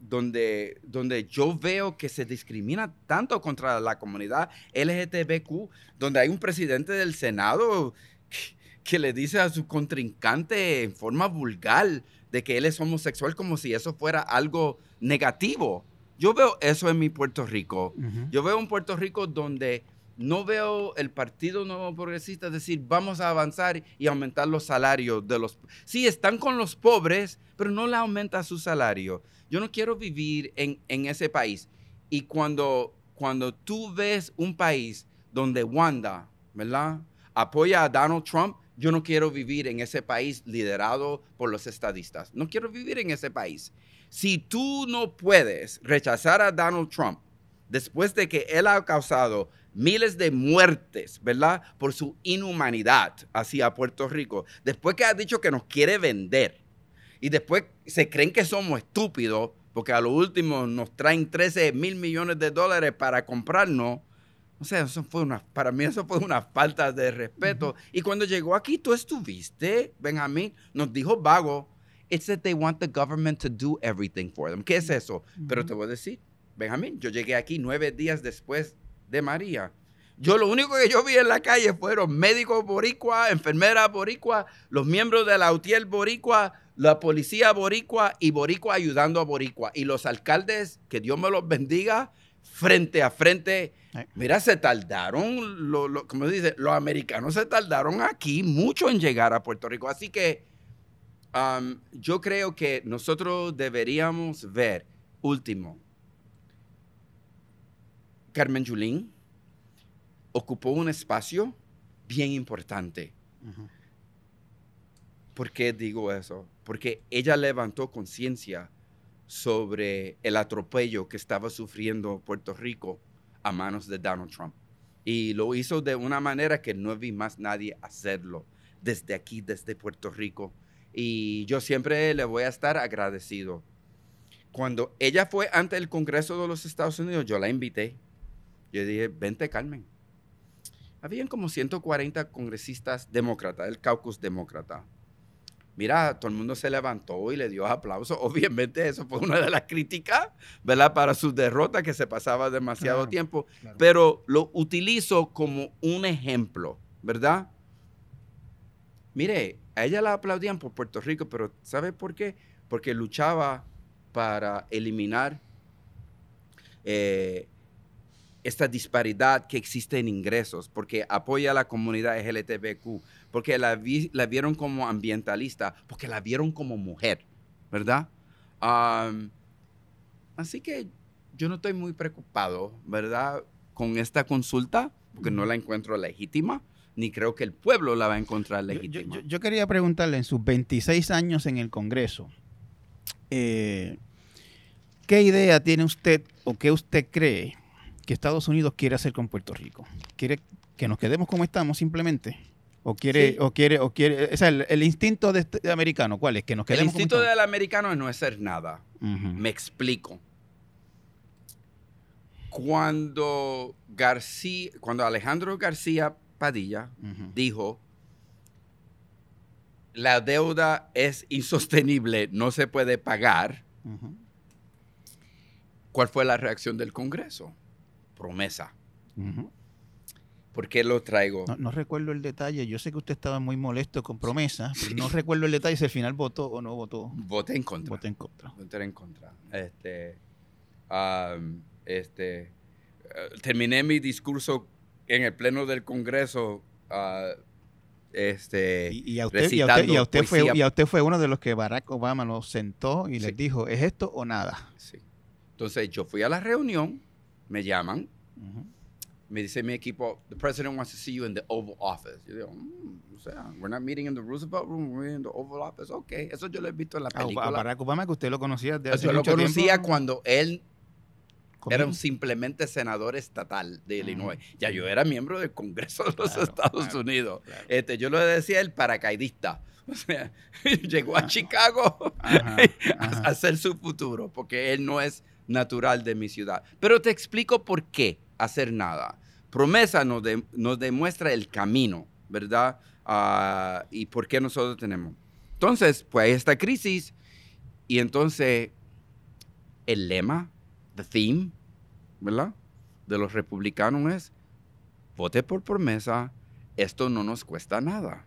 donde, donde yo veo que se discrimina tanto contra la comunidad LGTBQ, donde hay un presidente del Senado que, que le dice a su contrincante en forma vulgar de que él es homosexual como si eso fuera algo negativo. Yo veo eso en mi Puerto Rico. Yo veo un Puerto Rico donde no veo el Partido Nuevo Progresista decir, vamos a avanzar y aumentar los salarios de los... Sí, están con los pobres, pero no le aumenta su salario. Yo no quiero vivir en, en ese país. Y cuando, cuando tú ves un país donde Wanda, ¿verdad? Apoya a Donald Trump, yo no quiero vivir en ese país liderado por los estadistas. No quiero vivir en ese país. Si tú no puedes rechazar a Donald Trump después de que él ha causado miles de muertes, ¿verdad? Por su inhumanidad hacia Puerto Rico, después que ha dicho que nos quiere vender y después se creen que somos estúpidos porque a lo último nos traen 13 mil millones de dólares para comprarnos, o sea, eso fue una, para mí eso fue una falta de respeto. Y cuando llegó aquí, tú estuviste, Benjamín, nos dijo vago, it's that they want the government to do everything for them. ¿Qué es eso? Pero te voy a decir, Benjamín, yo llegué aquí nueve días después de María. Yo lo único que yo vi en la calle fueron médicos boricua, enfermeras boricua, los miembros de la UTIEL boricua, la policía boricua y boricua ayudando a boricua. Y los alcaldes, que Dios me los bendiga, frente a frente. Mira, se tardaron, lo, como dice, los americanos se tardaron aquí mucho en llegar a Puerto Rico. Así que um, yo creo que nosotros deberíamos ver, último, Carmen Yulín ocupó un espacio bien importante. ¿Por qué digo eso? Porque ella levantó conciencia sobre el atropello que estaba sufriendo Puerto Rico a manos de Donald Trump. Y lo hizo de una manera que no vi más nadie hacerlo desde aquí, desde Puerto Rico. Y yo siempre le voy a estar agradecido. Cuando ella fue ante el Congreso de los Estados Unidos, yo la invité. Yo dije, vente Carmen. Habían como 140 congresistas demócratas, el caucus demócrata mira, todo el mundo se levantó y le dio aplauso. [LAUGHS] Obviamente eso fue una de las críticas, ¿verdad? Para su derrota que se pasaba demasiado tiempo, pero lo utilizo como un ejemplo, ¿verdad? Mire, a ella la aplaudían por Puerto Rico, pero ¿sabe por qué? Porque luchaba para eliminar eh, esta disparidad que existe en ingresos, porque apoya a la comunidad LGBTQ, porque la, vieron como ambientalista, porque la vieron como mujer, ¿verdad? así que yo no estoy muy preocupado, ¿verdad? Con esta consulta, porque no la encuentro legítima, ni creo que el pueblo la va a encontrar legítima. Yo, quería preguntarle, en sus 26 años en el Congreso, eh, ¿qué idea tiene usted o qué usted cree que Estados Unidos quiere hacer con Puerto Rico? ¿Quiere que nos quedemos como estamos simplemente? O quiere, o quiere, o quiere, o sea, el, instinto de, este, americano, ¿cuál es? Que nos quedemos El instinto del americano es no hacer nada. Me explico. Cuando García, cuando Alejandro García Padilla dijo la deuda es insostenible, no se puede pagar. ¿Cuál fue la reacción del Congreso? Promesa. ¿Por qué lo traigo? No, recuerdo el detalle. Yo sé que usted estaba muy molesto con promesa, pero no recuerdo el detalle si al final votó o no votó. Voté en contra. Voté en contra. Voté en contra. Este, este, eh, terminé mi discurso en el pleno del Congreso. Uh, este, y, a usted, y, a usted, fue, y, a usted, fue, uno de los que Barack Obama lo sentó y les dijo, ¿es esto o nada? Sí. Entonces yo fui a la reunión, me llaman, me dice mi equipo, the president wants to see you in the Oval Office. Yo digo, mm, o sea, we're not meeting in the Roosevelt Room, we're in the Oval Office. Ok, eso yo lo he visto en la película. A Barack Obama, que usted lo conocía de hace Yo lo conocía cuando él era un simplemente senador estatal de Illinois. Ya yo era miembro del Congreso de los Estados Unidos. Este, yo lo decía el paracaidista. [LAUGHS] O sea, [LAUGHS] llegó a Chicago [LAUGHS] a hacer su futuro, porque él no es natural de mi ciudad. Pero te explico por qué hacer nada. Promesa nos, nos demuestra el camino, ¿verdad? Ah, y por qué nosotros tenemos. Entonces, pues hay esta crisis y entonces el lema, the theme, ¿verdad? De los republicanos es, vote por promesa, esto no nos cuesta nada.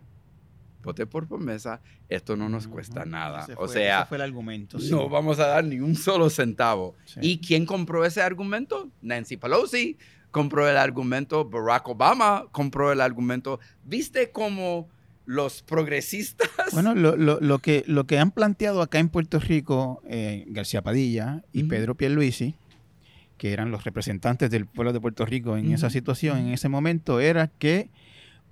Vote por promesa, esto no nos cuesta nada. o sea, ese fue el argumento. No vamos a dar ni un solo centavo. ¿Y quién compró ese argumento? Nancy Pelosi, compró el argumento, Barack Obama compró el argumento. ¿Viste cómo los progresistas... Bueno, lo, lo, lo que, lo que han planteado acá en Puerto Rico eh, García Padilla y Ujú. Pedro Pierluisi, que eran los representantes del pueblo de Puerto Rico en esa situación, en ese momento, era que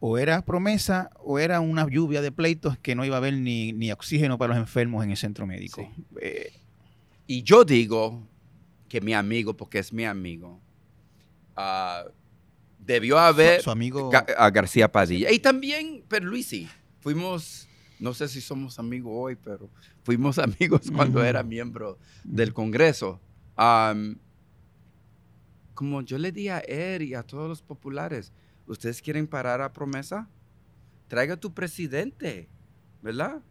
o era promesa o era una lluvia de pleitos que no iba a haber ni, ni oxígeno para los enfermos en el centro médico. Sí. Eh, Y yo digo que mi amigo, porque es mi amigo, ah, debió haber... su, su amigo... Ga- a García Padilla. Y también Perluisi. Fuimos, no sé si somos amigos hoy, pero fuimos [LAUGHS] amigos cuando era miembro del Congreso. Como yo le di a él y a todos los populares, ¿ustedes quieren parar a promesa? Traiga tu presidente, ¿verdad?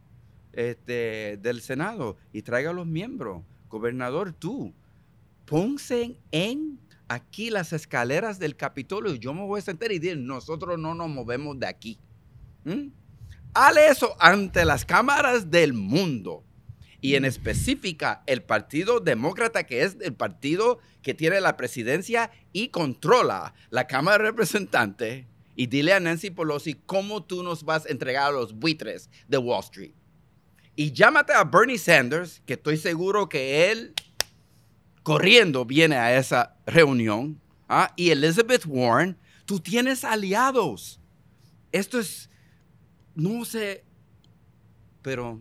Este, del Senado y traiga a los miembros. Gobernador, tú, ponse en aquí las escaleras del Capitolio y yo me voy a sentar y decir, nosotros no nos movemos de aquí. ¿Mm? Hale eso ante las cámaras del mundo. Y en específica el Partido Demócrata, que es el partido que tiene la presidencia y controla la Cámara de Representantes. Y dile a Nancy Pelosi cómo tú nos vas a entregar a los buitres de Wall Street. Y llámate a Bernie Sanders, que estoy seguro que él corriendo viene a esa reunión. ¿ah? Y Elizabeth Warren, tú tienes aliados. Esto es, no sé, pero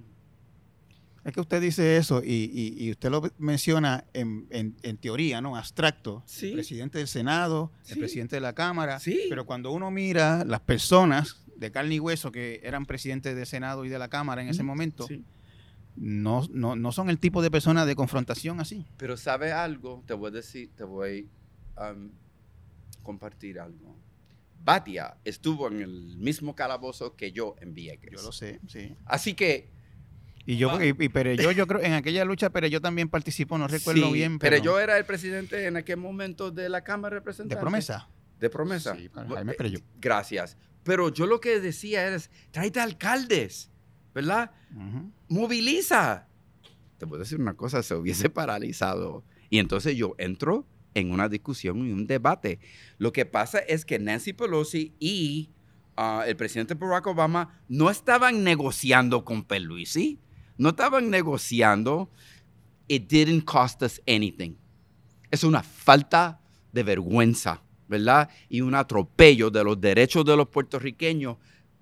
Es que usted dice eso y, y- y usted lo menciona en, en- en teoría, ¿no? Abstracto. Sí. El presidente del Senado, Sí. el presidente de la Cámara. Sí. Pero cuando uno mira las personas de carne y hueso que eran presidentes del Senado y de la Cámara en ese momento, sí. no, no, no son el tipo de personas de confrontación así. Pero sabe algo, te voy a decir, te voy a compartir algo. Batia estuvo en el mismo calabozo que yo en Vieques. Yo lo sé, sí. Así que Y yo, y, y Pereyó, yo creo, en aquella lucha Pereyó también participó, no recuerdo sí, bien, pero yo era el presidente en aquel momento de la Cámara de de Representantes. promesa. De promesa. Sí, para Jaime Pereyó. Gracias. Pero yo lo que decía es, tráete alcaldes, ¿verdad? Moviliza. Te puedo decir una cosa, se hubiese paralizado. Y entonces yo entro en una discusión y un debate. Lo que pasa es que Nancy Pelosi y ah, el presidente Barack Obama no estaban negociando con Pelosi, no estaban negociando. It didn't cost us anything. Es una falta de vergüenza, ¿verdad? Y un atropello de los derechos de los puertorriqueños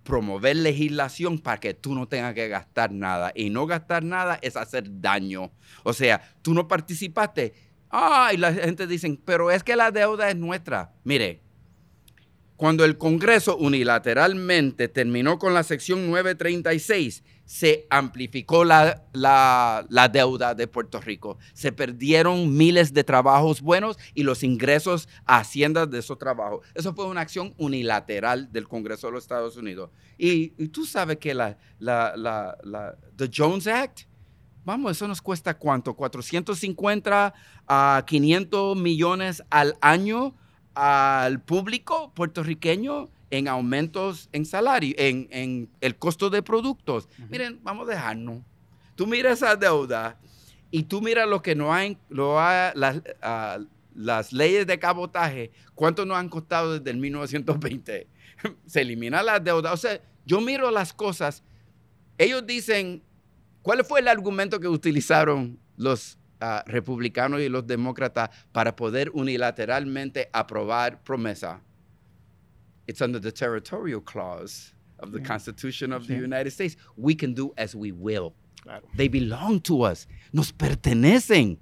promover legislación para que tú no tengas que gastar nada. Y no gastar nada es hacer daño. O sea, tú no participaste. Ah, y la gente dice, pero es que la deuda es nuestra. Mire, cuando el Congreso unilateralmente terminó con la sección 936, se amplificó la, la- la deuda de Puerto Rico. Se perdieron miles de trabajos buenos y los ingresos a haciendas de esos trabajos. Eso fue una acción unilateral del Congreso de los Estados Unidos. Y, y tú sabes que la, la, la, The Jones Act, vamos, eso nos cuesta cuánto? 450 a 500 millones al año al público puertorriqueño en aumentos en salario, en, en el costo de productos. Miren, vamos a dejarnos. Tú miras esa deuda y tú miras lo que no hay, lo ha- las, ah, las leyes de cabotaje, cuánto nos han costado desde el 1920. [LAUGHS] Se elimina la deuda. O sea, yo miro las cosas. Ellos dicen, ¿cuál fue el argumento que utilizaron los ah, republicanos y los demócratas para poder unilateralmente aprobar promesa? It's under the territorial clause of the Sí. Constitution of the. United States. We can do as we will. Claro. They belong to us. Nos pertenecen.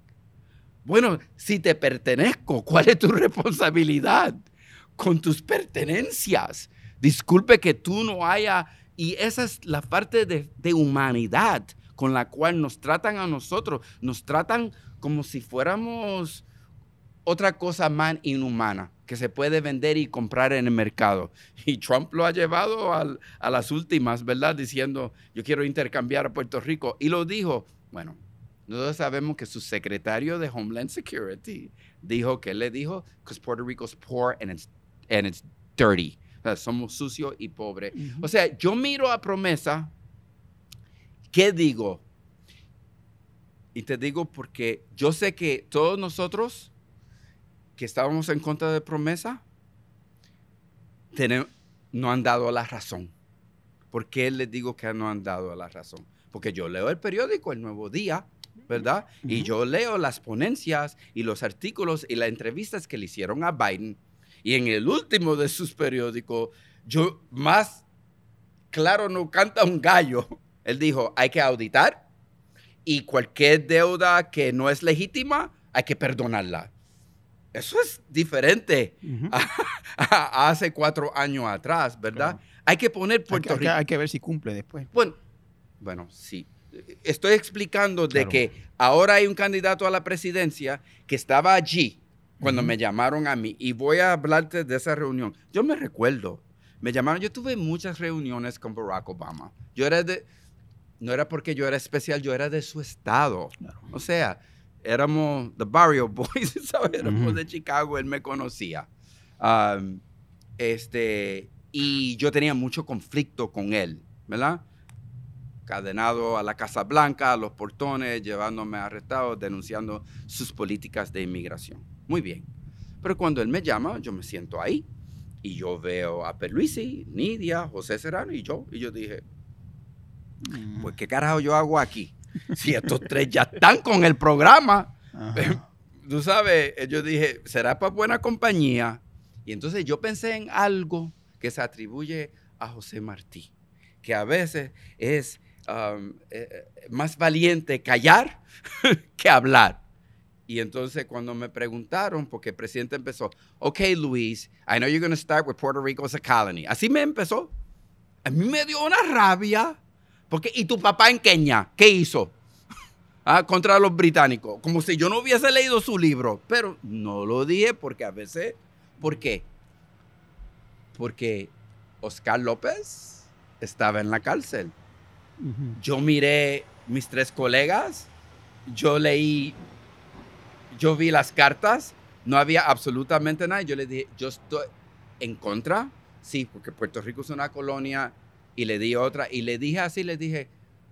Bueno, si te pertenezco, ¿cuál es tu responsabilidad con tus pertenencias? Disculpe que tú no haya... Y esa es la parte de, de humanidad con la cual nos tratan a nosotros. Nos tratan como si fuéramos otra cosa más inhumana que se puede vender y comprar en el mercado. [LAUGHS] Y Trump lo ha llevado al- a las últimas, ¿verdad? Diciendo, yo quiero intercambiar a Puerto Rico. Y lo dijo, bueno, nosotros sabemos que su secretario de Homeland Security dijo que le dijo, because Puerto Rico's poor and it's, and it's dirty. O sea, somos sucios y pobres. Ujú. O sea, yo miro a promesa, ¿qué digo? Y te digo porque yo sé que todos nosotros que estábamos en contra de promesa, no han dado la razón. ¿Por qué les digo que no han dado la razón? Porque yo leo el periódico El Nuevo Día, ¿verdad? Y yo leo las ponencias y los artículos y las entrevistas que le hicieron a Biden. Y en el último de sus periódicos, yo más claro no canta un gallo. Él dijo, hay que auditar y cualquier deuda que no es legítima, hay que perdonarla. Eso es diferente [LAUGHS] a hace cuatro años atrás, ¿verdad? Claro. Hay que poner Puerto hay que- Rico. hay que ver si cumple después. Bueno, bueno, sí. Estoy explicando de Claro. que ahora hay un candidato a la presidencia que estaba allí cuando me llamaron a mí y voy a hablarte de esa reunión. Yo me recuerdo, me llamaron, yo tuve muchas reuniones con Barack Obama. Yo era de, no era porque yo era especial, yo era de su estado. Claro. O sea, éramos the Barrio Boys, [LAUGHS] ¿sabes? Éramos Ujú. de Chicago, él me conocía. Um, este, y yo tenía mucho conflicto con él, ¿verdad? Cadenado a la Casa Blanca, a los portones, llevándome arrestado, denunciando sus políticas de inmigración. Muy bien. Pero cuando él me llama, yo me siento ahí y yo veo a Perluisi, Nidia, José Serrano y yo. Y yo dije. Pues, ¿qué carajo yo hago aquí? [LAUGHS] Si estos tres ya están con el programa, Ajá. tú sabes, eh, yo dije, será para buena compañía. Y entonces yo pensé en algo que se atribuye a José Martí, que a veces es um, eh, eh, más valiente callar [LAUGHS] que hablar. Y entonces cuando me preguntaron, porque el presidente empezó, ok Luis, I know you're going to start with Puerto Rico as a colony. Así me empezó. A mí me dio una rabia. Porque, ¿y tu papá en Kenia? ¿Qué hizo? [LAUGHS] Ah, contra los británicos. Como si yo no hubiese leído su libro. Pero no lo dije porque a veces. ¿Por qué? Porque Oscar López estaba en la cárcel. Yo miré mis tres colegas. Yo leí. Yo vi las cartas. No había absolutamente nada. Yo le dije, yo estoy en contra. Sí, porque Puerto Rico es una colonia. Y le di otra. Y le dije así, le dije,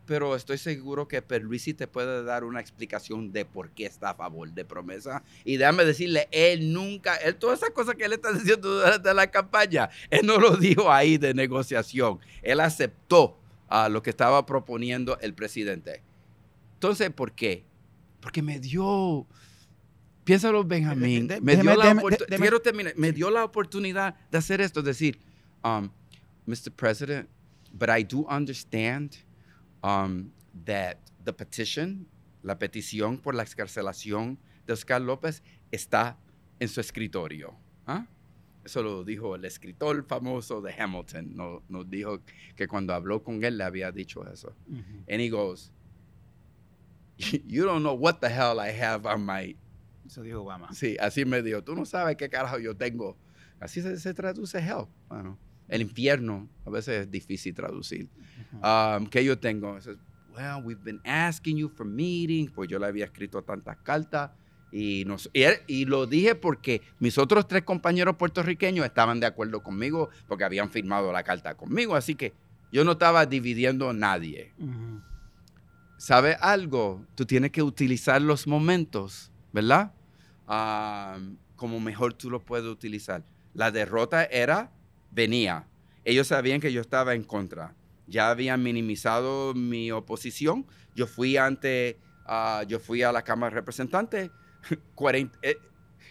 pero estoy seguro que Perluisi te puede dar una explicación de por qué está a favor de promesa. Y déjame decirle, él nunca, él, todas esas cosas que él está diciendo durante la campaña, él no lo dijo ahí de negociación. Él aceptó a lo que estaba proponiendo el presidente. Entonces, ¿por qué? Porque me dio, piénsalo Benjamín, De- de- me, dio la quiero terminar, me dio la oportunidad de hacer esto, decir, um, Mr. President, but I do understand um, that the petition, la petición por la excarcelación de Oscar López está en su escritorio. ¿ah? Eso lo dijo el escritor famoso de Hamilton. No, nos dijo que cuando habló con él le había dicho eso. And he goes, You don't know what the hell I have on my. Eso dijo Obama. Sí, así me dijo. Tú no sabes qué carajo yo tengo. Así se, se traduce hell. Bueno, el infierno a veces es difícil traducir. Um, ¿Qué yo tengo? Well, we've been asking you for meetings, pues yo le había escrito tantas cartas y, nos, y, lo dije porque mis otros tres compañeros puertorriqueños estaban de acuerdo conmigo porque habían firmado la carta conmigo, así que yo no estaba dividiendo a nadie. Ujú. ¿Sabe algo? Tú tienes que utilizar los momentos, ¿verdad? Um, como mejor tú lo puedes utilizar. La derrota era, venía. Ellos sabían que yo estaba en contra. Ya habían minimizado mi oposición. Yo fui ante, ah, yo fui a la Cámara de Representantes. [LAUGHS] 40 eh,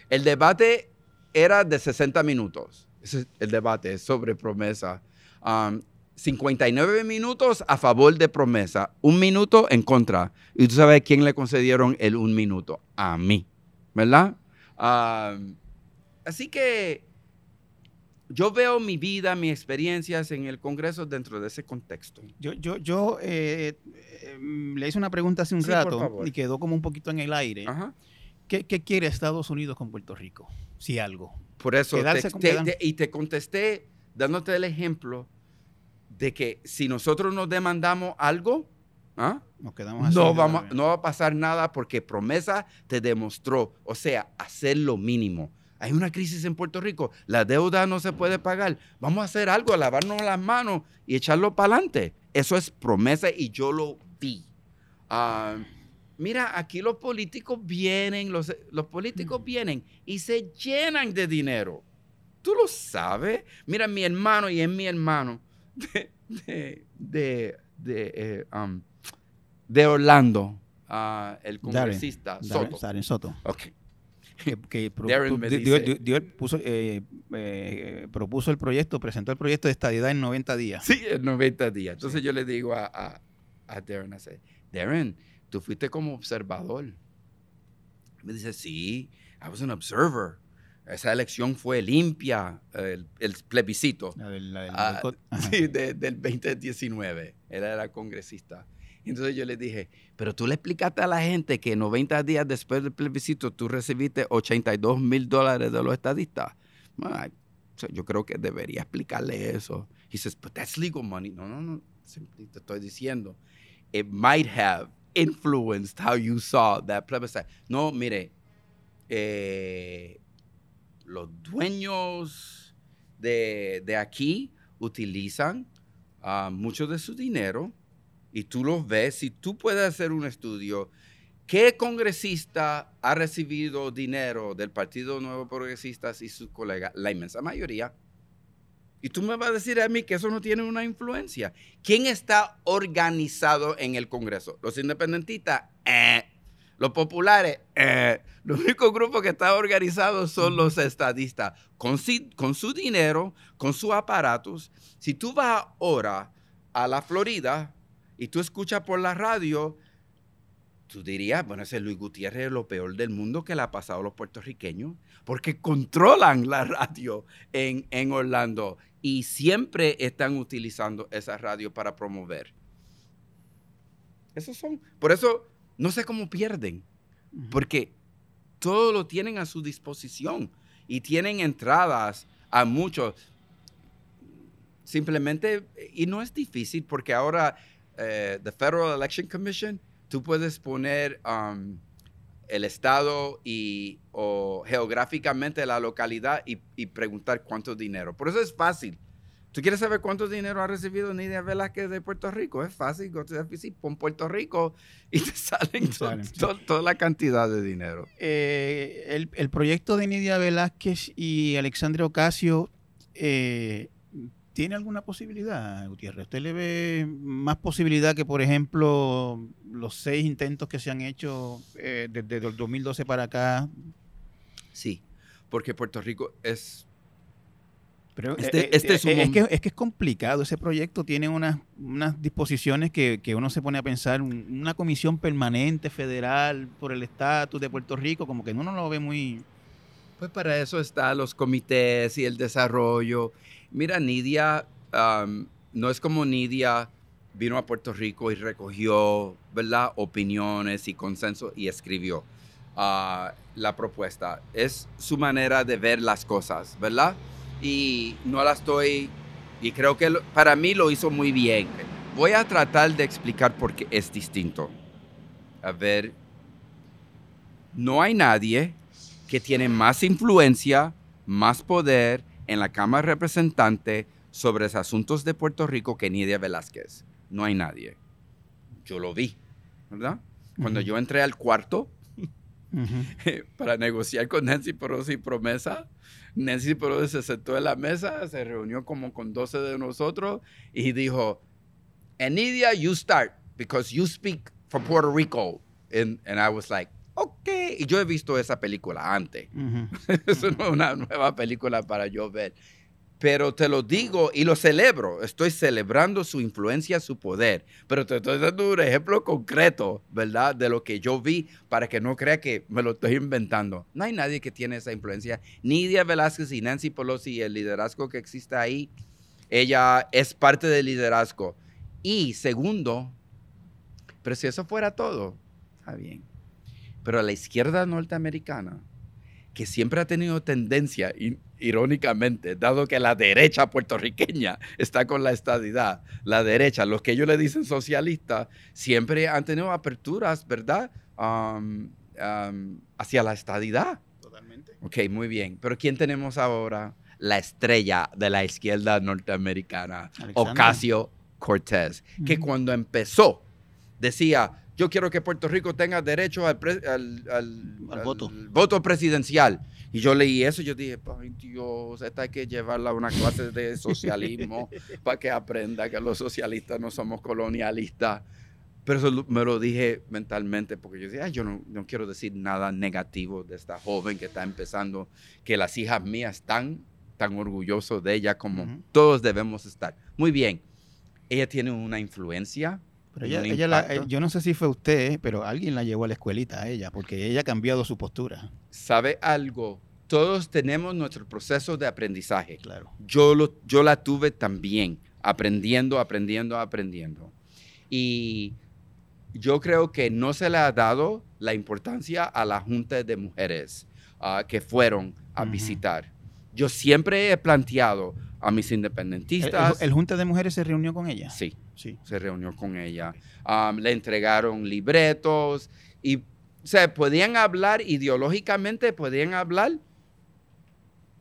el debate era de 60 minutos. Ese es el debate sobre promesa. Um, 59 minutos a favor de promesa, un minuto en contra. Y tú sabes quién le concedieron el un minuto. A mí, ¿verdad? Um, así que yo veo mi vida, mis experiencias en el Congreso dentro de ese contexto. Yo, yo, yo eh, eh, mm, le hice una pregunta hace un Sí, rato y quedó como un poquito en el aire. Ajá. ¿Qué, qué quiere Estados Unidos con Puerto Rico? Si algo. Por eso, te- con- te- te- y te contesté dándote el ejemplo de que si nosotros nos demandamos algo, ¿ah? Nos quedamos así. no, vamos, no va a pasar nada porque promesa te demostró, o sea, hacer lo mínimo. Hay una crisis en Puerto Rico, la deuda no se puede pagar. Vamos a hacer algo, a lavarnos las manos y echarlo para adelante. Eso es promesa y yo lo vi. Ah, Mira, aquí los políticos vienen, los, los políticos vienen y se llenan de dinero. Tú lo sabes. Mira, mi hermano y es mi hermano de, de, de, de, eh, um, de Orlando, ah, el congresista Darren, Soto. Darren Soto. Que, que pro- Darren pro- me dio- dice- dio- dio- puso, eh, eh, propuso el proyecto, presentó el proyecto de estadidad en 90 días. Sí, en 90 días. Entonces yo le digo a, a, a Darren, así, Darren, tú fuiste como observador. Me dice, sí, I was an observer. Esa elección fue limpia, el, el plebiscito. La del- la del Ah. Sí, de- del 2019. Él era congresista. Entonces yo le dije, pero tú le explicaste a la gente que 90 días después del plebiscito tú recibiste 82 mil dólares de los estadistas. Yo creo que debería explicarle eso. He says, but that's legal money. No, no, no. Te estoy diciendo. It might have influenced how you saw that plebiscite. No, mire, eh, los dueños de, de aquí utilizan ah, mucho de su dinero y tú los ves. Si tú puedes hacer un estudio, ¿qué congresista ha recibido dinero del Partido Nuevo Progresistas y sus colegas? La inmensa mayoría. Y tú me vas a decir a mí que eso no tiene una influencia. ¿Quién está organizado en el Congreso? Los independentistas, eh. Los populares, eh. Los únicos grupos que están organizados son los estadistas. Con, si- con su dinero, con sus aparatos. Si tú vas ahora a la Florida y tú escuchas por la radio, tú dirías, bueno, ese Luis Gutiérrez es lo peor del mundo que le ha pasado a los puertorriqueños, porque controlan la radio en, en Orlando y siempre están utilizando esa radio para promover. Esos son, por eso no sé cómo pierden, porque todo lo tienen a su disposición y tienen entradas a muchos. Simplemente, y no es difícil porque ahora eh, the Federal Election Commission, tú puedes poner um, el estado y o geográficamente la localidad y, y preguntar cuánto dinero. Por eso es fácil. ¿Tú quieres saber cuánto dinero ha recibido Nidia Velázquez de Puerto Rico? Es fácil, go to the FEC, pon Puerto Rico y te [LAUGHS] salen to- Salen, sí. to- toda la cantidad de dinero. Eh, el, el proyecto de Nidia Velázquez y Alexandre Ocasio eh, tiene alguna posibilidad, Gutiérrez. ¿Usted le ve más posibilidad que, por ejemplo, los seis intentos que se han hecho eh, desde el 2012 para acá? Sí, porque Puerto Rico es Pero, Este- eh, eh, este es un es, que, es que es complicado. Ese proyecto tiene unas, unas disposiciones que, que uno se pone a pensar. un- Una comisión permanente federal por el estatus de Puerto Rico, como que uno no lo ve muy. Pues para eso están los comités y el desarrollo. Mira, Nidia, no es como Nidia vino a Puerto Rico y recogió, ¿verdad? Opiniones y consenso y escribió ah, la propuesta. Es su manera de ver las cosas, ¿verdad? Y no la estoy, y creo que para mí lo hizo muy bien. Voy a tratar de explicar por qué es distinto. A ver, no hay nadie que tiene más influencia, más poder en la Cámara de Representantes sobre los asuntos de Puerto Rico que Nidia Velázquez. No hay nadie. Yo lo vi, ¿verdad? Cuando yo entré al cuarto [LAUGHS] [LAUGHS] para negociar con Nancy Pelosi promesa, Nancy Pelosi se sentó en la mesa, se reunió como con 12 de nosotros y dijo, Nidia, you start because you speak for Puerto Rico. And, and I was like, okay. Y yo he visto esa película antes. Eso [LAUGHS] no es una nueva película para yo ver. Pero te lo digo y lo celebro. Estoy celebrando su influencia, su poder. Pero te estoy dando un ejemplo concreto, ¿verdad? De lo que yo vi para que no crea que me lo estoy inventando. No hay nadie que tiene esa influencia. Nidia Velázquez y Nancy Pelosi y el liderazgo que existe ahí, ella es parte del liderazgo. Y segundo, pero si eso fuera todo, está bien. Pero la izquierda norteamericana, que siempre ha tenido tendencia, irónicamente, dado que la derecha puertorriqueña está con la estadidad, la derecha, los que ellos le dicen socialistas, siempre han tenido aperturas, ¿verdad? Um, um, hacia la estadidad. Totalmente. Ok, muy bien. Pero ¿quién tenemos ahora? La estrella de la izquierda norteamericana, Alexandria. Ocasio Cortés, que cuando empezó decía, yo quiero que Puerto Rico tenga derecho al, pre- al- al- Al voto. voto presidencial. Y yo leí eso y yo dije, ay Dios, esta hay que llevarla a una clase de [LAUGHS] socialismo para que aprenda que los socialistas no somos colonialistas. Pero eso me lo dije mentalmente porque yo decía, "Ay, yo no, no quiero decir nada negativo de esta joven que está empezando, que las hijas mías están tan orgullosos de ella como Ujú. todos debemos estar. Muy bien, ella tiene una influencia. Pero ella, ella la- eh, yo no sé si fue usted, pero alguien la llevó a la escuelita a ella, porque ella ha cambiado su postura. ¿Sabe algo? Todos tenemos nuestro proceso de aprendizaje. Claro. Yo, lo, yo la tuve también, aprendiendo, aprendiendo, aprendiendo. Y yo creo que no se le ha dado la importancia a la Junta de Mujeres ah, que fueron a visitar. Yo siempre he planteado a mis ¿El, independentistas. el- el Junta de Mujeres se reunió con ella? sí, Se reunió con ella. Le entregaron libretos y, o podían hablar ideológicamente, podían hablar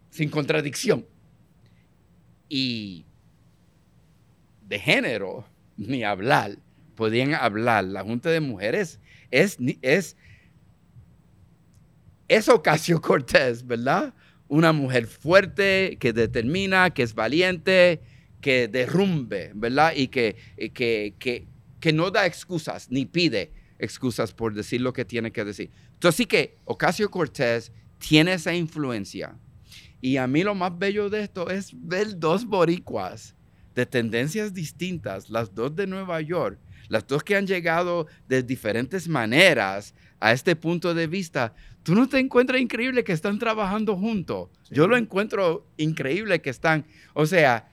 sin contradicción. Y de género, ni hablar, podían hablar. La Junta de Mujeres es, es, es Ocasio Cortés, ¿verdad? Una mujer fuerte, que determina, que es valiente, que derrumbe, ¿verdad? Y que, que, que, que no da excusas, ni pide excusas por decir lo que tiene que decir. Entonces sí que Ocasio Cortés tiene esa influencia. Y a mí lo más bello de esto es ver dos boricuas de tendencias distintas, las dos de Nueva York, las dos que han llegado de diferentes maneras a este punto de vista. ¿Tú no te encuentras increíble que están trabajando juntos? Yo lo encuentro increíble que están, o sea,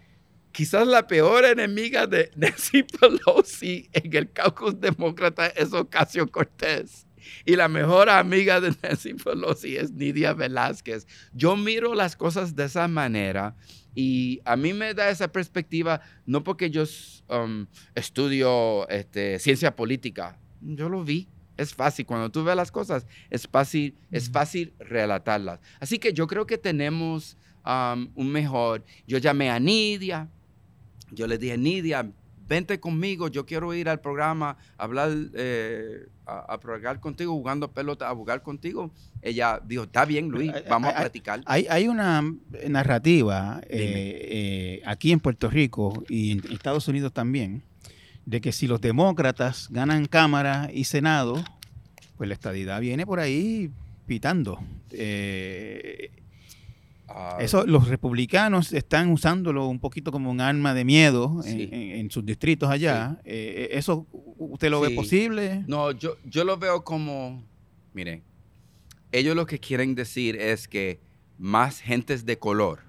quizás la peor enemiga de [LAUGHS] Nancy Pelosi en el caucus demócrata es Ocasio Cortés. Y la mejor amiga de [LAUGHS] Nancy Pelosi es Nidia Velázquez. Yo miro las cosas de esa manera y a mí me da esa perspectiva, no porque yo um, estudio este, ciencia política, yo lo vi. Es fácil, cuando tú ves las cosas, es fácil, es fácil relatarlas. Así que yo creo que tenemos um, un mejor. Yo llamé a Nidia, yo le dije, Nidia, vente conmigo, yo quiero ir al programa, a hablar, eh, a, a jugar contigo, jugando pelota, a jugar contigo. Ella dijo, está bien, Luis, Ay, vamos a platicar. Hay, hay una narrativa eh, eh, aquí en Puerto Rico y en Estados Unidos también, de que si los demócratas ganan Cámara y Senado, pues la estadidad viene por ahí pitando. Eh, Ah, eso los republicanos están usándolo un poquito como un arma de miedo en, Sí. en- en sus distritos allá. Eh, ¿Eso usted lo ve posible? No, yo, yo lo veo como, miren, ellos lo que quieren decir es que más gentes de color.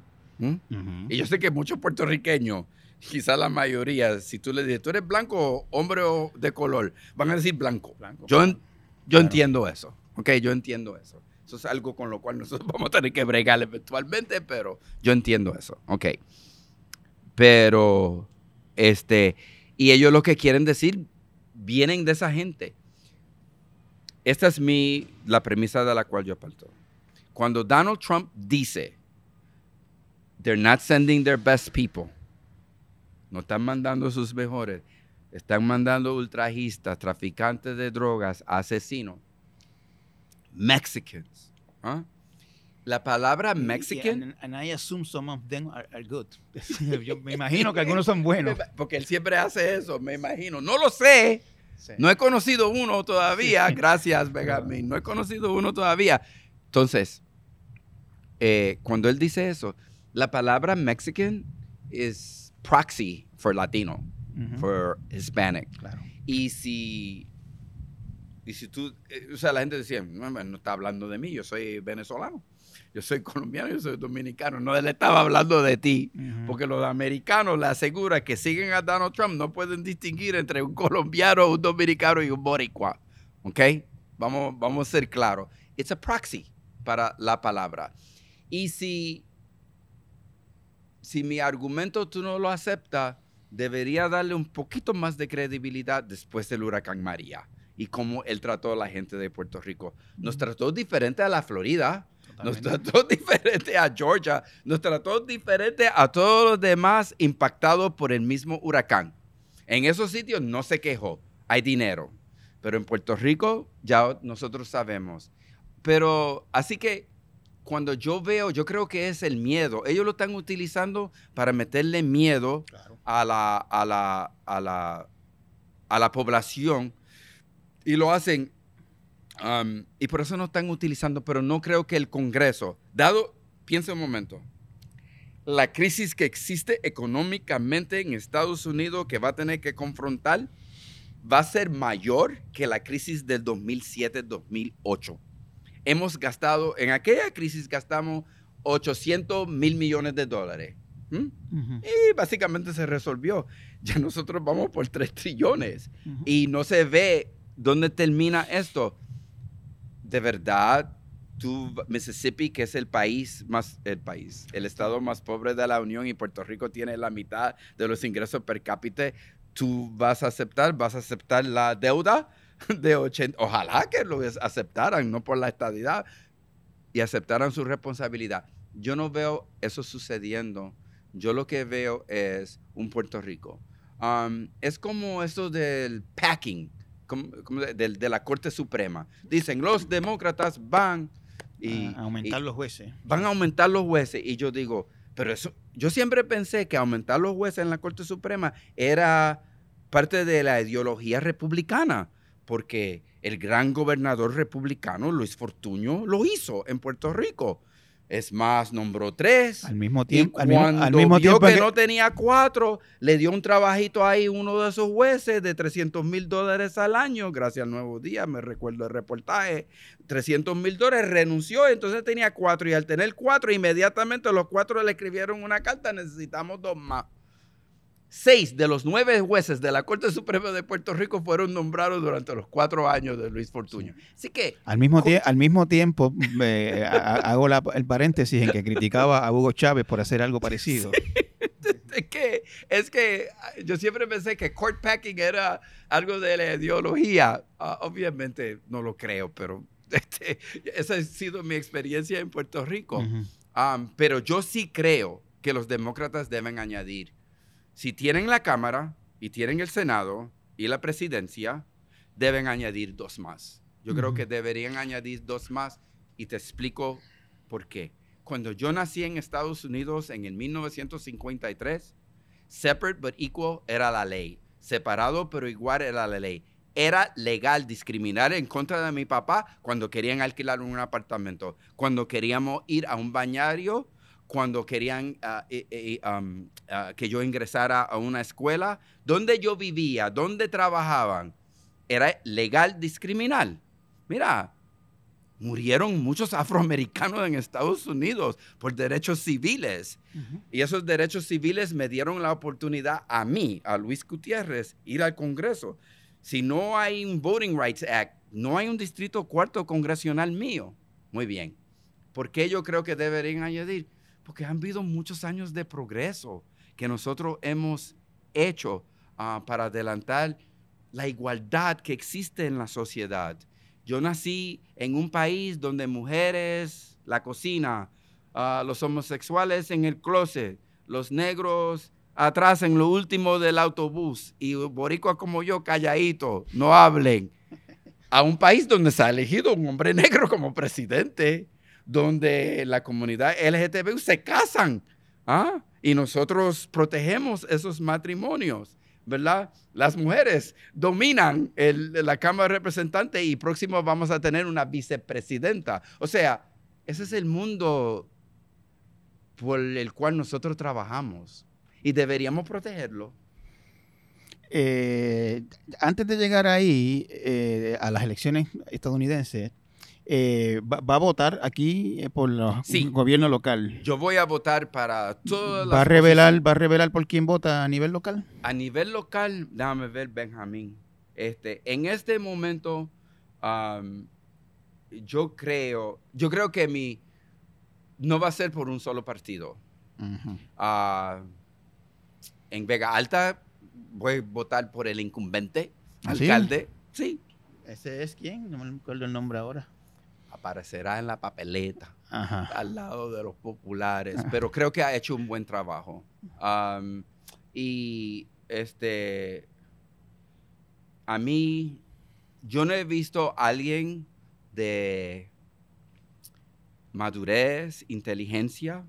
Y yo sé que muchos puertorriqueños, quizás la mayoría, si tú le dices, tú eres blanco, hombre o de color, van a decir blanco. Blanco, Yo, en- yo Claro. entiendo eso, ¿ok? Yo entiendo eso. Eso es algo con lo cual nosotros [LAUGHS] vamos a tener que bregar eventualmente, pero yo entiendo eso, ¿ok? Pero, este, y ellos lo que quieren decir, vienen de esa gente. Esta es mi, la premisa de la cual yo parto. Cuando Donald Trump dice, they're not sending their best people, no están mandando sus mejores, están mandando ultrajistas, traficantes de drogas, asesinos, Mexicans. ¿ah? La palabra Mexican... And, and I assume some of them are, are good. [LAUGHS] Yo me imagino que algunos son buenos. Porque él siempre hace eso, me imagino. No lo sé. No he conocido uno todavía. Gracias, Benjamin. No he conocido uno todavía. Entonces, eh, cuando él dice eso, la palabra Mexican es proxy for Latino, for Hispanic. Claro. Y si, y si tú, eh, o sea, la gente decía, no, no está hablando de mí, yo soy venezolano, yo soy colombiano, yo soy dominicano. No, él estaba hablando de ti. Porque los americanos le aseguran que siguen a Donald Trump, no pueden distinguir entre un colombiano, un dominicano y un boricua. ¿Ok? Vamos, vamos a ser claros. It's a proxy para la palabra. Y si, si mi argumento tú no lo aceptas, debería darle un poquito más de credibilidad después del huracán María y cómo él trató a la gente de Puerto Rico. Nos trató diferente a la Florida. Nos trató [LAUGHS] diferente a Georgia, nos trató diferente a todos los demás impactados por el mismo huracán. En esos sitios no se quejó, hay dinero. Pero en Puerto Rico ya nosotros sabemos. Pero así que cuando yo veo, yo creo que es el miedo. Ellos lo están utilizando para meterle miedo a, la, a, la, a, la, a la población y lo hacen. um, y por eso no están utilizando, pero no creo que el Congreso, dado, piensa un momento, la crisis que existe económicamente en Estados Unidos que va a tener que confrontar va a ser mayor que la crisis del 2007-2008. Hemos gastado, en aquella crisis gastamos 800 mil millones de dólares. Y básicamente se resolvió. Ya nosotros vamos por 3 trillones ujú. y no se ve dónde termina esto. De verdad, tú, Mississippi, que es el país más, el país, el estado más pobre de la Unión y Puerto Rico tiene la mitad de los ingresos per cápita, tú vas a aceptar, vas a aceptar la deuda [LAUGHS] de 80, ojalá que lo aceptaran, no por la estadidad, y aceptaran su responsabilidad. Yo no veo eso sucediendo. Yo lo que veo es un Puerto Rico. Um, es como eso del packing, de, la Corte Suprema. Dicen, los demócratas van y, A aumentar y los jueces. van a aumentar los jueces. Y yo digo, pero eso, yo siempre pensé que aumentar los jueces en la Corte Suprema era parte de la ideología republicana, porque el gran gobernador republicano, Luis Fortuño, lo hizo en Puerto Rico. Es más, nombró tres. Al mismo Y tiempo, al mismo, cuando al mismo vio tiempo que, que- no tenía cuatro, le dio un trabajito ahí uno de esos jueces de 300 mil dólares al año, gracias al Nuevo Día, me recuerdo el reportaje, 300 mil dólares, renunció, entonces tenía cuatro y al tener cuatro, inmediatamente los cuatro le escribieron una carta, necesitamos dos más. Seis de los nueve jueces de la Corte Suprema de Puerto Rico fueron nombrados durante los cuatro años de Luis Fortuño. Así que Al mismo, Co- tie- al mismo tiempo, eh, hago la- el paréntesis en que criticaba a Hugo Chávez por hacer algo parecido. [LAUGHS] es que, es que ah, yo siempre pensé que court packing era algo de la ideología. Ah, obviamente no lo creo, pero [LAUGHS] este, esa ha sido mi experiencia en Puerto Rico. Um, pero yo sí creo que los demócratas deben añadir, si tienen la Cámara y tienen el Senado y la presidencia, deben añadir dos más. Yo creo que deberían añadir dos más y te explico por qué. Cuando yo nací en Estados Unidos en el 1953, separate but equal era la ley. Separado pero igual era la ley. Era legal discriminar en contra de mi papá cuando querían alquilar un apartamento, cuando queríamos ir a un bañario, cuando querían ah, eh, eh, um, ah, que yo ingresara a una escuela, donde yo vivía, donde trabajaban, era legal discriminar. Mira, murieron muchos [LAUGHS] afroamericanos en Estados Unidos por derechos civiles. Y esos derechos civiles me dieron la oportunidad a mí, a Luis Gutiérrez, ir al Congreso. Si no hay un Voting Rights Act, no hay un distrito cuarto congresional mío. Muy bien. ¿Por qué yo creo que deberían añadir? Porque han habido muchos años de progreso que nosotros hemos hecho ah, para adelantar la igualdad que existe en la sociedad. Yo nací en un país donde mujeres, la cocina, ah, los homosexuales en el closet, los negros atrás en lo último del autobús y boricua como yo calladito, no hablen. A un país donde se ha elegido un hombre negro como presidente, donde la comunidad LGTB se casan, ¿ah? y nosotros protegemos esos matrimonios, ¿verdad? Las mujeres dominan la Cámara de Representantes y próximo vamos a tener una vicepresidenta. O sea, ese es el mundo por el cual nosotros trabajamos y deberíamos protegerlo. Eh, antes de llegar ahí, eh, a las elecciones estadounidenses, eh, va, va a votar aquí eh, por el Sí. gobierno local. Yo voy a votar para todas las ¿Va a, revelar, posiciones. ¿Va a revelar por quién vota a nivel local? A nivel local, déjame ver, Benjamín. Este, en este momento, yo creo, yo creo que mi no va a ser por un solo partido. Ah, en Vega Alta voy a votar por el incumbente, ¿Ah, sí? alcalde. Sí, ¿Ese es quién? No me acuerdo el nombre ahora. Aparecerá en la papeleta. Ajá. al lado de los populares, pero creo que ha hecho un buen trabajo. Y este, a mí, yo no he visto a alguien de madurez, inteligencia,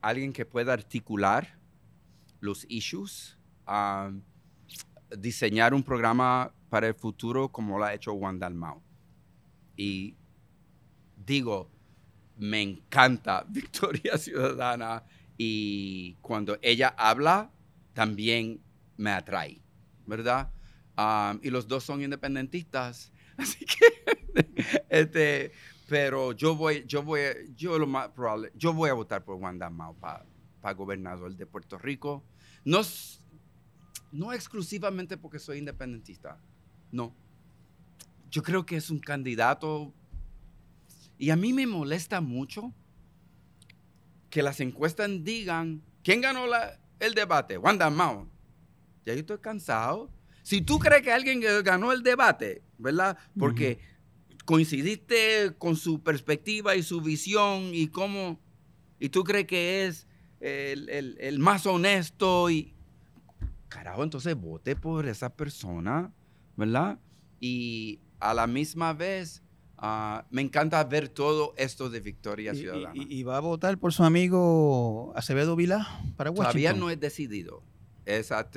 alguien que pueda articular los issues, um, diseñar un programa para el futuro como lo ha hecho Juan Dalmau. Y digo, me encanta [LAUGHS] Victoria Ciudadana y cuando ella habla también me atrae, ¿verdad? Y los dos son independentistas, [LAUGHS] así que, este, pero yo voy, yo voy, yo lo más probable, yo voy a votar por Wanda Mao para gobernador de Puerto Rico. No, no exclusivamente porque soy independentista, no. Yo creo que es un candidato y a mí me molesta mucho que las encuestas digan, ¿quién ganó el debate? Wanda Mao. Ya yo estoy cansado. Si tú crees que alguien ganó el debate, ¿verdad? Porque coincidiste con su perspectiva y su visión y cómo, y tú crees que es el, más honesto y, carajo, entonces vote por esa persona, ¿verdad? Y a la misma vez, ah, me encanta ver todo esto de Victoria Ciudadana. Y, va a votar por su amigo Acevedo Vilá para Washington? Todavía no he decidido. Esa,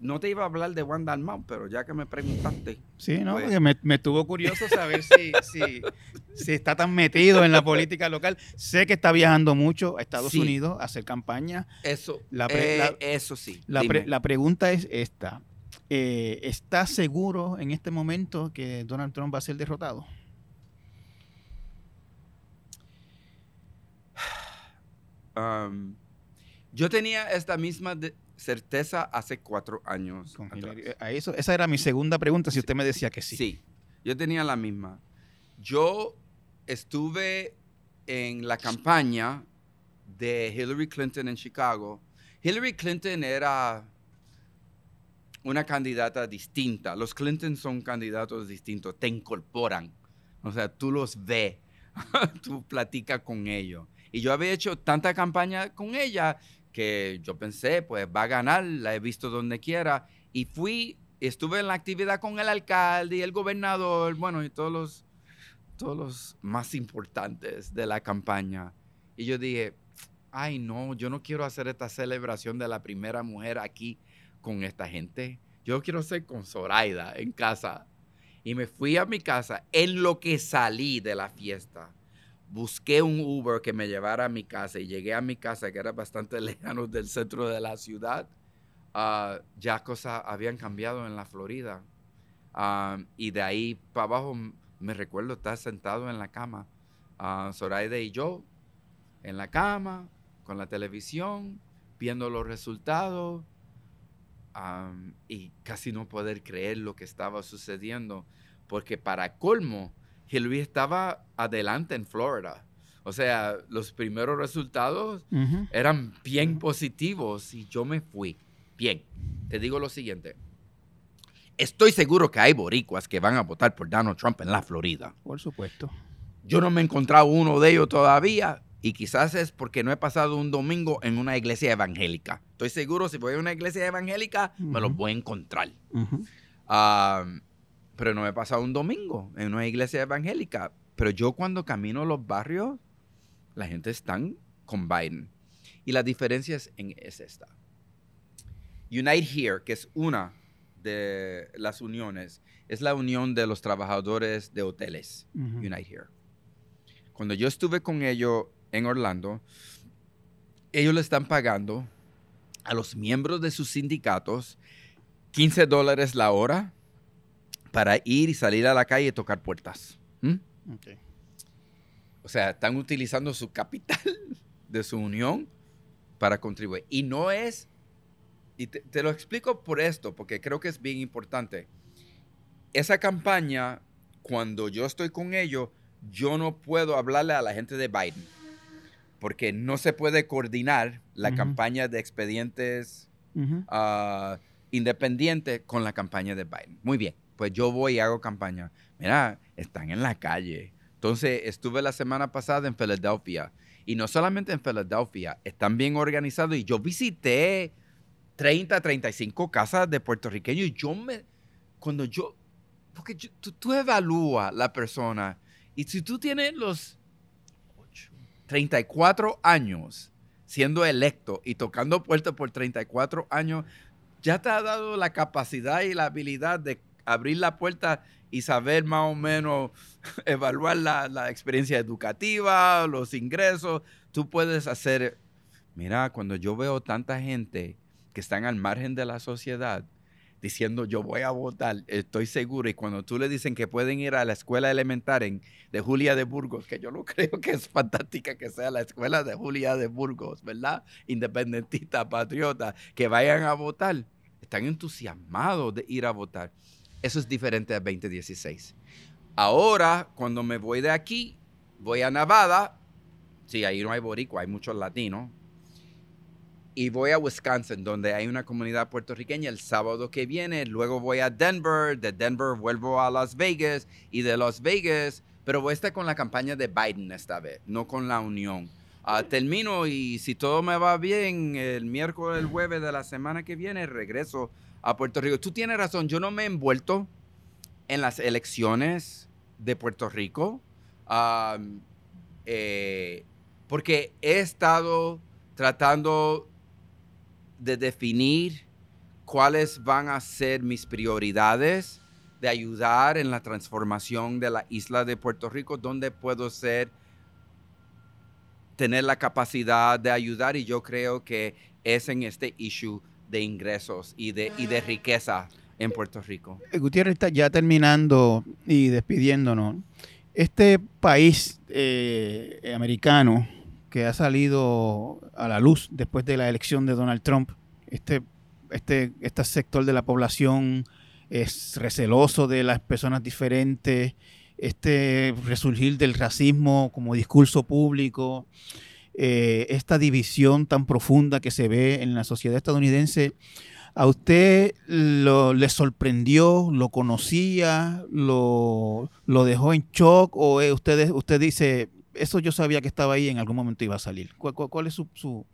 no te iba a hablar de Wanda Dalmau, pero ya que me preguntaste. Sí, no, pues porque me, me estuvo curioso saber [LAUGHS] si, si, está tan metido en la política local. Sé que está viajando mucho a Estados Unidos a hacer campaña. Eso, eh, eso sí. La, la, pregunta es esta. Eh, ¿Está seguro en este momento que Donald Trump va a ser derrotado? Um, yo tenía esta misma certeza hace cuatro años. A eso, esa era mi segunda pregunta, si usted me decía que sí. Sí, yo tenía la misma. Yo estuve en la campaña de Hillary Clinton en Chicago. Hillary Clinton era una candidata distinta. Los Clinton son candidatos distintos, te incorporan. O sea, tú los ves, [LAUGHS] tú platicas con ellos. Y yo había hecho tanta campaña con ella que yo pensé, pues va a ganar, la he visto donde quiera. Y fui, estuve en la actividad con el alcalde y el gobernador, bueno, y todos los, todos los más importantes de la campaña. Y yo dije, ay no, yo no quiero hacer esta celebración de la primera mujer aquí con esta gente. Yo quiero hacer con Zoraida en casa. Y me fui a mi casa en lo que salí de la fiesta busqué un Uber que me llevara a mi casa y llegué a mi casa, que era bastante [LAUGHS] lejano del centro de la ciudad, ah, ya cosas habían cambiado en la Florida. Ah, y de ahí para abajo me recuerdo estar sentado en la cama, uh, Zoraida y yo, en la cama, con la televisión, viendo los resultados y casi no poder creer lo que estaba sucediendo, porque para colmo, Hillary estaba adelante en Florida. O sea, los primeros resultados eran bien positivos y yo me fui. Bien, te digo lo siguiente. Estoy seguro que hay boricuas que van a votar por Donald Trump en la Florida. Por supuesto. Yo no me he encontrado uno de ellos todavía y quizás es porque no he pasado un domingo en una iglesia evangélica. Estoy seguro si voy a una iglesia evangélica me los voy a encontrar pero no me he pasado un domingo en una iglesia evangélica. Pero yo cuando camino los barrios, la gente está con Biden. Y la diferencia es, en, esta. Unite Here, que es una de las uniones, es la unión de los trabajadores de hoteles. Unite Here. Cuando yo estuve con ellos en Orlando, ellos le están pagando a los miembros de sus sindicatos 15 dólares la hora para ir y salir a la calle y tocar puertas. O sea, están utilizando su capital [LAUGHS] de su unión para contribuir. Y no es, y te, lo explico por esto, porque creo que es bien importante. Esa campaña, cuando yo estoy con ellos, yo no puedo hablarle a la gente de Biden, porque no se puede coordinar la campaña de expedientes ah, independientes con la campaña de Biden. Muy bien pues yo voy y hago campaña. Mira, están en la calle. Entonces, estuve la semana pasada en Filadelfia. Y no solamente en Filadelfia, están bien organizados. Y yo visité 30, 35 casas de puertorriqueños. Y yo me, cuando yo, porque tú, tú evalúas la persona y si tú tienes los 34 años siendo electo y tocando puertas por 34 años, ya te ha dado la capacidad y la habilidad de abrir la puerta y saber más o menos [LAUGHS] evaluar la, la experiencia educativa, los ingresos. Tú puedes hacer, mira, cuando yo veo tanta gente que están al margen de la sociedad, diciendo yo voy a votar, estoy seguro. Y cuando tú le dicen que pueden ir a la escuela elemental de Julia de Burgos, que yo no [LAUGHS] creo que es fantástica que sea la escuela de Julia de Burgos, ¿verdad? Independentista, patriota, que vayan a votar. Están entusiasmados de ir a votar. Eso es diferente a 2016. Ahora, cuando me voy de aquí, voy a Nevada. Sí, ahí no hay boricua, hay muchos latinos y voy a Wisconsin, donde hay una comunidad puertorriqueña el sábado que viene. Luego voy a Denver, de Denver vuelvo a Las Vegas y de Las Vegas, pero voy a estar con la campaña de Biden esta vez, no con la Unión. Ah, termino y si todo me va bien, el miércoles, el jueves de la semana que viene, regreso a Puerto Rico. Tú tienes razón, yo no me he envuelto en las elecciones de Puerto Rico eh, porque he estado tratando de definir cuáles van a ser mis prioridades, de ayudar en la transformación de la isla de Puerto Rico, donde puedo ser, tener la capacidad de ayudar y yo creo que es en este issue de ingresos y de, y de riqueza en Puerto Rico. Eh, Gutiérrez está ya terminando y despidiéndonos. Este país eh, americano, que ha salido a la luz después de la elección de Donald Trump. Este, este, este sector de la población es receloso de las personas diferentes, este resurgir del racismo como discurso público, eh, esta división tan profunda que se ve en la sociedad estadounidense. ¿A usted lo, le sorprendió, lo conocía, lo, lo dejó en shock o usted, usted dice, eso yo sabía que estaba ahí en algún momento iba a salir. ¿Cuál, es su, su,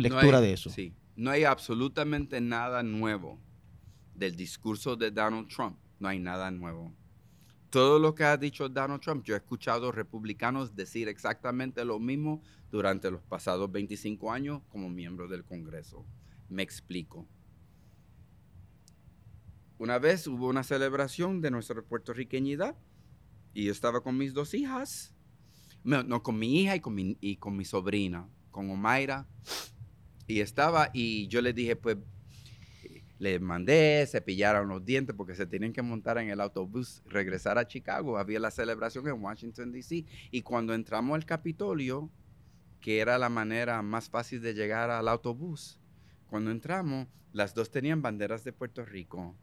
lectura de eso? Sí, no hay absolutamente nada nuevo del discurso de Donald Trump. No hay nada nuevo. Todo lo que ha dicho Donald Trump, yo he escuchado republicanos decir exactamente lo mismo durante los pasados 25 años como miembro del Congreso. Me explico. Una vez hubo una celebración de nuestra puertorriqueñidad y yo estaba con mis dos hijas no, con mi hija y con mi, y con mi sobrina, con Omaira. Y estaba, y yo le dije, pues, le mandé, cepillaron los dientes porque se tienen que montar en el autobús, regresar a Chicago. Había la celebración en Washington, D.C. Y cuando entramos al Capitolio, que era la manera más fácil de llegar al autobús, cuando entramos, las dos tenían banderas de Puerto Rico.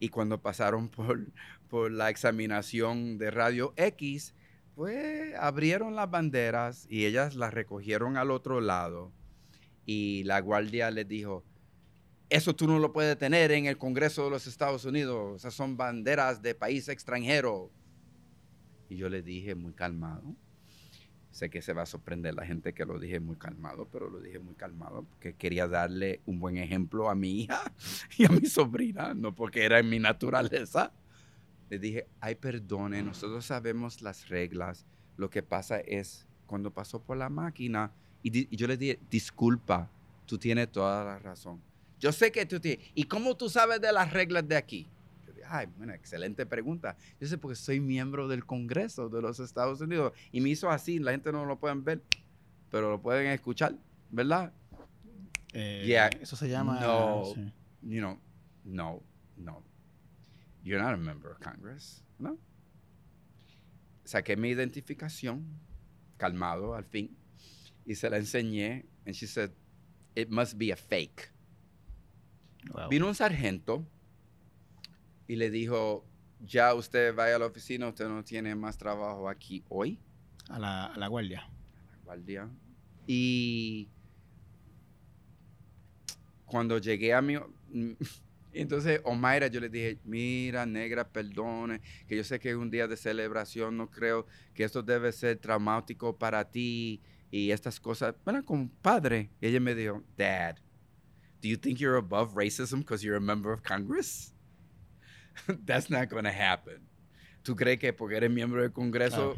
Y cuando pasaron por, por la examinación de Radio X, pues abrieron las banderas y ellas las recogieron al otro lado y la guardia les dijo, eso tú no lo puedes tener en el Congreso de los Estados Unidos, esas son banderas de país extranjero. Y yo le dije muy calmado, sé que se va a sorprender la gente que lo dije muy calmado, pero lo dije muy calmado porque quería darle un buen ejemplo a mi hija [LAUGHS] y a mi sobrina, no porque era en mi naturaleza. Le dije, ay, perdone, nosotros sabemos las reglas. Lo que pasa es, cuando pasó por la máquina, y, yo le dije, disculpa, tú tienes toda la razón. Yo sé que tú tienes. ¿Y cómo tú sabes de las reglas de aquí? Yo dije, ay, una excelente pregunta. Yo sé porque soy miembro del Congreso de los Estados Unidos. Y me hizo así, la gente no lo pueden ver, pero lo pueden escuchar, ¿verdad? Eh, Eso se llama... No, you know, no, no. You're not a member of Congress, ¿no? Saqué mi identificación, calmado al fin, y se la enseñé. And she said, it must be a fake. Vino un sargento y le dijo, ya usted vaya a la oficina, usted no tiene más trabajo aquí hoy. A la, a la guardia. A la guardia. Y cuando llegué a mi... [LAUGHS] entonces, Omaira, yo le dije, mira, negra, perdone, que yo sé que es un día de celebración, no creo que esto debe ser traumático para ti y estas cosas. Bueno, como padre. Y ella me dijo, Dad, do you think you're above racism because you're a member of Congress? [LAUGHS] That's not going to happen. ¿Tú crees que porque eres miembro del Congreso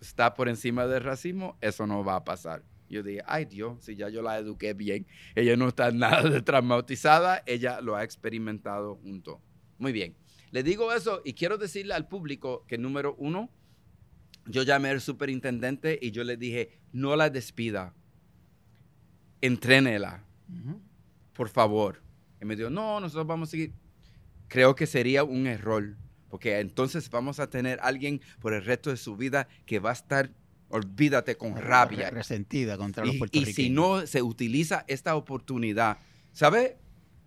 está por encima del racismo? Eso no va a pasar. Yo dije, ay Dios, si ya yo la eduqué bien, ella no está [LAUGHS] nada traumatizada, ella lo ha experimentado junto. Muy bien. Le digo eso y quiero decirle al público que número uno, yo llamé al superintendente y yo le dije, no la despida, entrénela, por favor. Y me dijo, no, nosotros vamos a seguir. Creo que sería un error, porque entonces vamos a tener alguien por el resto de su vida que va a estar, olvídate, con rabia. Resentida contra los Y, y puertorriqueños. si no se utiliza esta oportunidad, ¿sabe?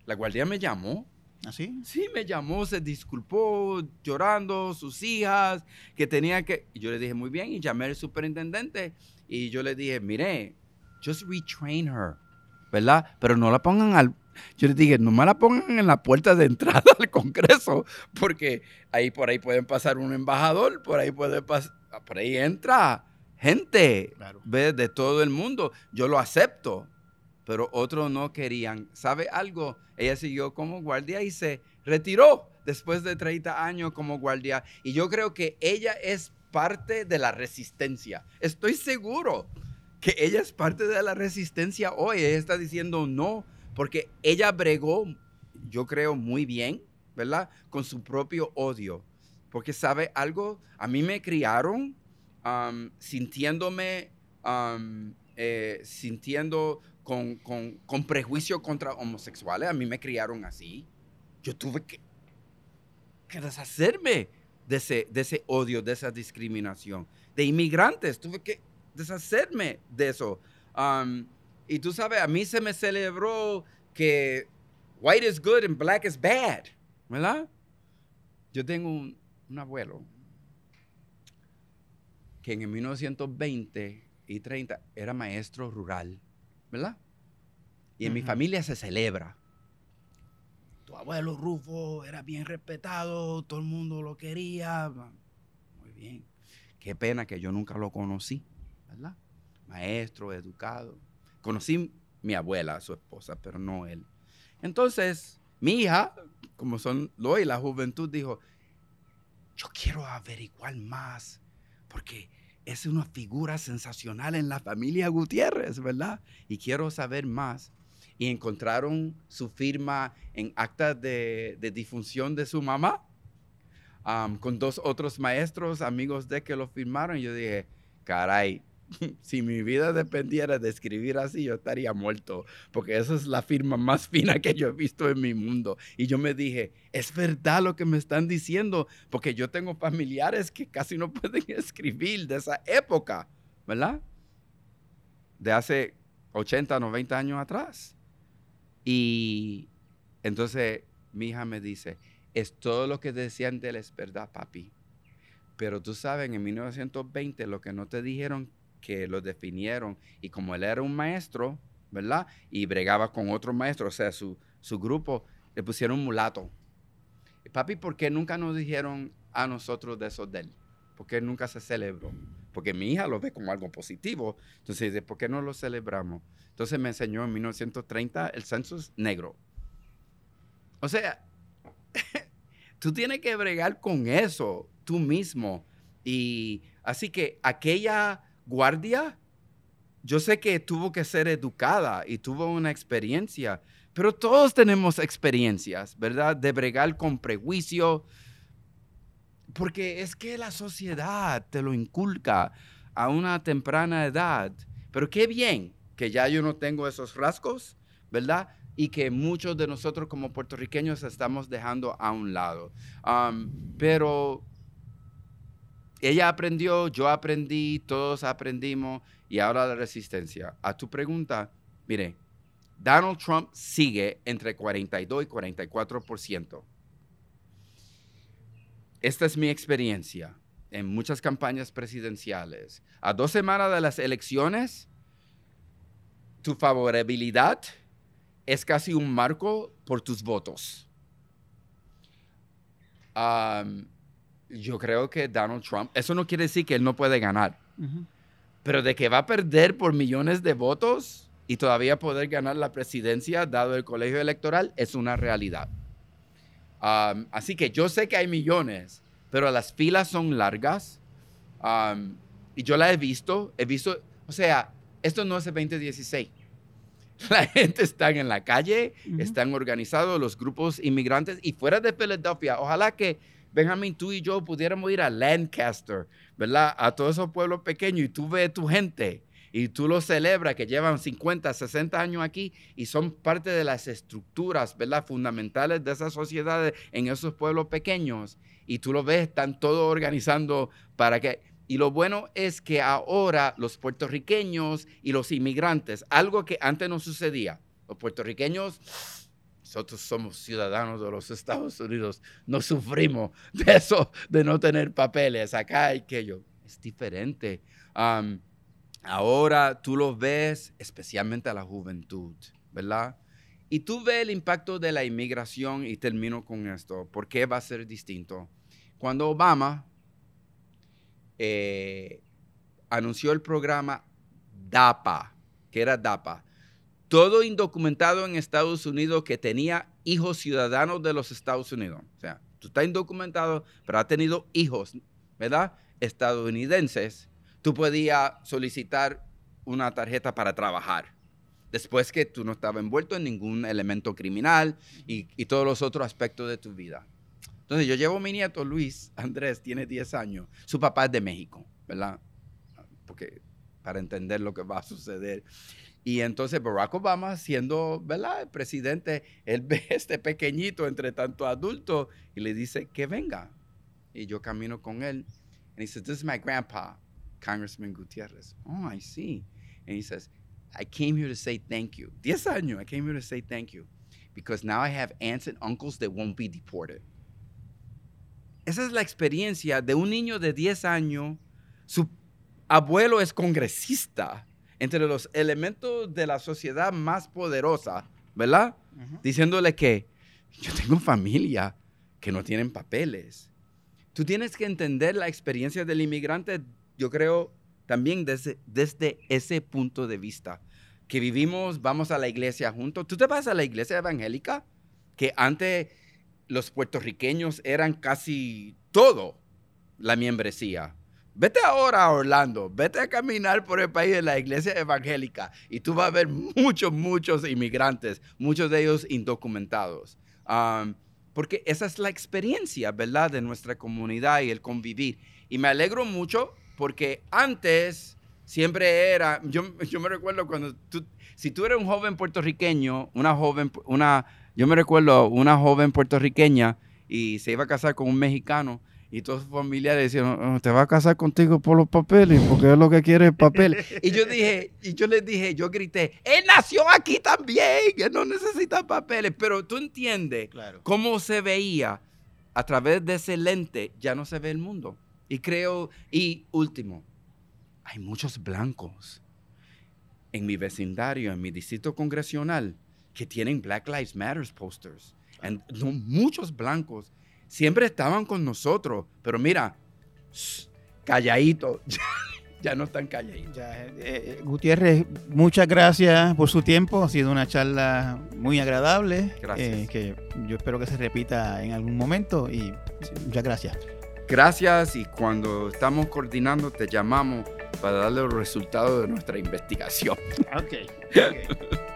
La guardia me llamó. ¿Así? Sí, me llamó, se disculpó, llorando, sus hijas, que tenía que... Y yo le dije, muy bien, y llamé al superintendente. Y yo le dije, mire, just retrain her, ¿verdad? Pero no la pongan al... Yo le dije, no me la pongan en la puerta de entrada al Congreso, porque ahí por ahí pueden pasar un embajador, por ahí puede pasar... Por ahí entra gente, Claro. de todo el mundo. Yo lo acepto, pero otros no querían. ¿Sabe algo? Ella siguió como guardia y se retiró después de 30 años como guardia. Y yo creo que ella es parte de la resistencia. Estoy seguro que ella es parte de la resistencia hoy. Ella está diciendo no, porque ella bregó, yo creo, muy bien, ¿verdad? Con su propio odio. Porque sabe algo, a mí me criaron um, sintiéndome, um, eh, sintiendo con, con, con prejuicio contra homosexuales. A mí me criaron así. Yo tuve que, que deshacerme de ese, de ese odio, de esa discriminación. De inmigrantes, tuve que deshacerme de eso. Um, y tú sabes, a mí se me celebró que white is good and black is bad, ¿verdad? Yo tengo un, un abuelo que en el 1920 y 30 era maestro rural, ¿verdad? Y en mi familia se celebra. Tu abuelo Rufo era bien respetado, todo el mundo lo quería. Muy bien. Qué pena que yo nunca lo conocí, ¿verdad? Maestro, educado. Conocí mi abuela, su esposa, pero no él. Entonces, mi hija, como son lo y la juventud, dijo, yo quiero averiguar más, porque es una figura sensacional en la familia Gutiérrez, ¿verdad? Y quiero saber más. Y encontraron su firma en acta de, de difunción de su mamá, am, con dos otros maestros, amigos de que lo firmaron. Y yo dije, caray, [LAUGHS] si mi vida dependiera de escribir así, yo estaría muerto, porque esa es la firma más [LAUGHS] fina que yo he visto en mi mundo. Y yo me dije, es verdad lo que me están diciendo, porque yo tengo familiares que casi no [LAUGHS] pueden escribir de esa época, ¿verdad? De hace 80, 90 años atrás. Y entonces mi hija me dice, es todo lo que decían de él es verdad, papi. Pero tú sabes, en 1920 lo que no te dijeron que lo definieron y como él era un maestro, ¿verdad? Y bregaba con otro maestro, o sea, su, su grupo, le pusieron mulato. Papi, ¿por qué nunca nos dijeron a nosotros de eso de él? ¿Por qué nunca se celebró? Porque mi hija lo ve como algo positivo. Entonces dice, ¿por qué no lo celebramos? Entonces me enseñó en 1930 el censo es negro. O sea, [LAUGHS] tú tienes que bregar con eso tú mismo. Y así que aquella guardia, yo sé que tuvo que ser educada y tuvo una experiencia, pero todos tenemos experiencias, ¿verdad? De bregar con prejuicio, porque es que la sociedad te lo inculca a una temprana edad. Pero qué bien que ya yo no tengo esos rasgos, ¿verdad? Y que muchos de nosotros como puertorriqueños estamos dejando a un lado. Pero ella aprendió, yo aprendí, todos aprendimos y ahora la resistencia. A tu pregunta, mire, Donald Trump sigue entre 42 y 44%. Esta es mi experiencia en muchas campañas presidenciales. A dos semanas de las elecciones, tu favorabilidad es casi un marco por tus votos. Yo creo que Donald Trump, eso no quiere decir que él no puede ganar, Ujú. pero de que va a perder por millones de votos y todavía poder ganar la presidencia dado el colegio electoral es una realidad. Um, así que yo sé que hay millones, pero las filas son largas. um, y yo la he visto, he visto, o sea, esto no es el [LAUGHS] 2016. La gente está en la calle, Ujú. están organizados los grupos inmigrantes y fuera de Filadelfia, ojalá que Benjamín, tú y yo pudiéramos ir a Lancaster, ¿verdad? A todos esos pueblos pequeños y tú ves tu gente y tú los celebras que llevan 50, 60 años aquí y son parte de las estructuras, ¿verdad? Fundamentales de esas sociedades en esos pueblos pequeños y tú lo ves, están todos organizando para que... Y lo bueno es que ahora los puertorriqueños y los inmigrantes, algo que antes no sucedía, los puertorriqueños, nosotros somos ciudadanos de los Estados Unidos, no sufrimos [LAUGHS] de eso, de no tener papeles, acá hay que yo. Es diferente. Ahora tú lo ves, especialmente a la juventud, ¿verdad? Y tú ves el impacto de la inmigración y termino con esto. ¿Por qué va a ser distinto? Cuando Obama eh, anunció el programa DAPA, que era DAPA, todo indocumentado en Estados Unidos que tenía hijos ciudadanos de los Estados Unidos. O sea, tú estás indocumentado, pero has tenido hijos, ¿verdad? Estadounidenses. Tú podías solicitar una tarjeta para trabajar. Después que tú no estabas envuelto en ningún elemento criminal y, y todos los otros aspectos de tu vida. Entonces, yo llevo a mi nieto Luis Andrés, tiene 10 años. Su papá es de México, ¿verdad? Porque para entender lo que va a suceder. Y entonces Barack Obama, siendo ¿verdad? presidente, él [LAUGHS] ve este pequeñito entre tanto adultos y le dice que venga. Y yo camino con él. And he says, this is my grandpa, Congressman Gutierrez. Oh, I see. And he says, I came here to say thank you. Diez años, I came here to say thank you. Because now I have aunts and uncles that won't be deported. Esa es la experiencia de un niño de 10 años. Su abuelo es congresista entre los elementos de la sociedad más poderosa, ¿verdad? Ujú. Diciéndole que yo tengo familia que no tienen papeles. Tú tienes que entender la experiencia del inmigrante, yo creo, también desde, desde ese punto de vista. Que vivimos, vamos a la iglesia juntos. ¿Tú te vas a la iglesia evangélica? Que antes los puertorriqueños eran casi todo la membresía. Vete ahora a Orlando, vete a caminar por el país de la iglesia evangélica y tú vas a ver muchos, muchos inmigrantes, muchos de ellos indocumentados. Um, porque esa es la experiencia, ¿verdad?, de nuestra comunidad y el convivir. Y me alegro mucho porque antes siempre era, yo, yo me recuerdo cuando tú, si tú eres un joven puertorriqueño, una joven, una, yo me recuerdo una joven puertorriqueña y se iba a casar con un mexicano y todos sus familiares decían, "Oh, te va a casar contigo por los papeles, porque es lo que quiere es papeles. [LAUGHS] y yo dije, y yo les dije, yo grité, él nació aquí también, él no necesita papeles, pero tú entiendes Claro. cómo se veía a través de ese lente, ya no se ve el mundo. Y creo, y último, hay muchos blancos en mi vecindario, en mi distrito congresional, que tienen Black Lives Matter posters. And, no, muchos blancos siempre estaban con nosotros, pero mira, shh, calladitos, [LAUGHS] ya, ya no están calladitos. Ya, eh, eh, Gutiérrez, muchas gracias por su tiempo. Ha sido una charla muy agradable. Gracias. eh, que yo espero que se repita en algún momento. Y muchas gracias. Gracias y cuando estamos coordinando te llamamos para darle los resultados de nuestra investigación. Ok. [LAUGHS]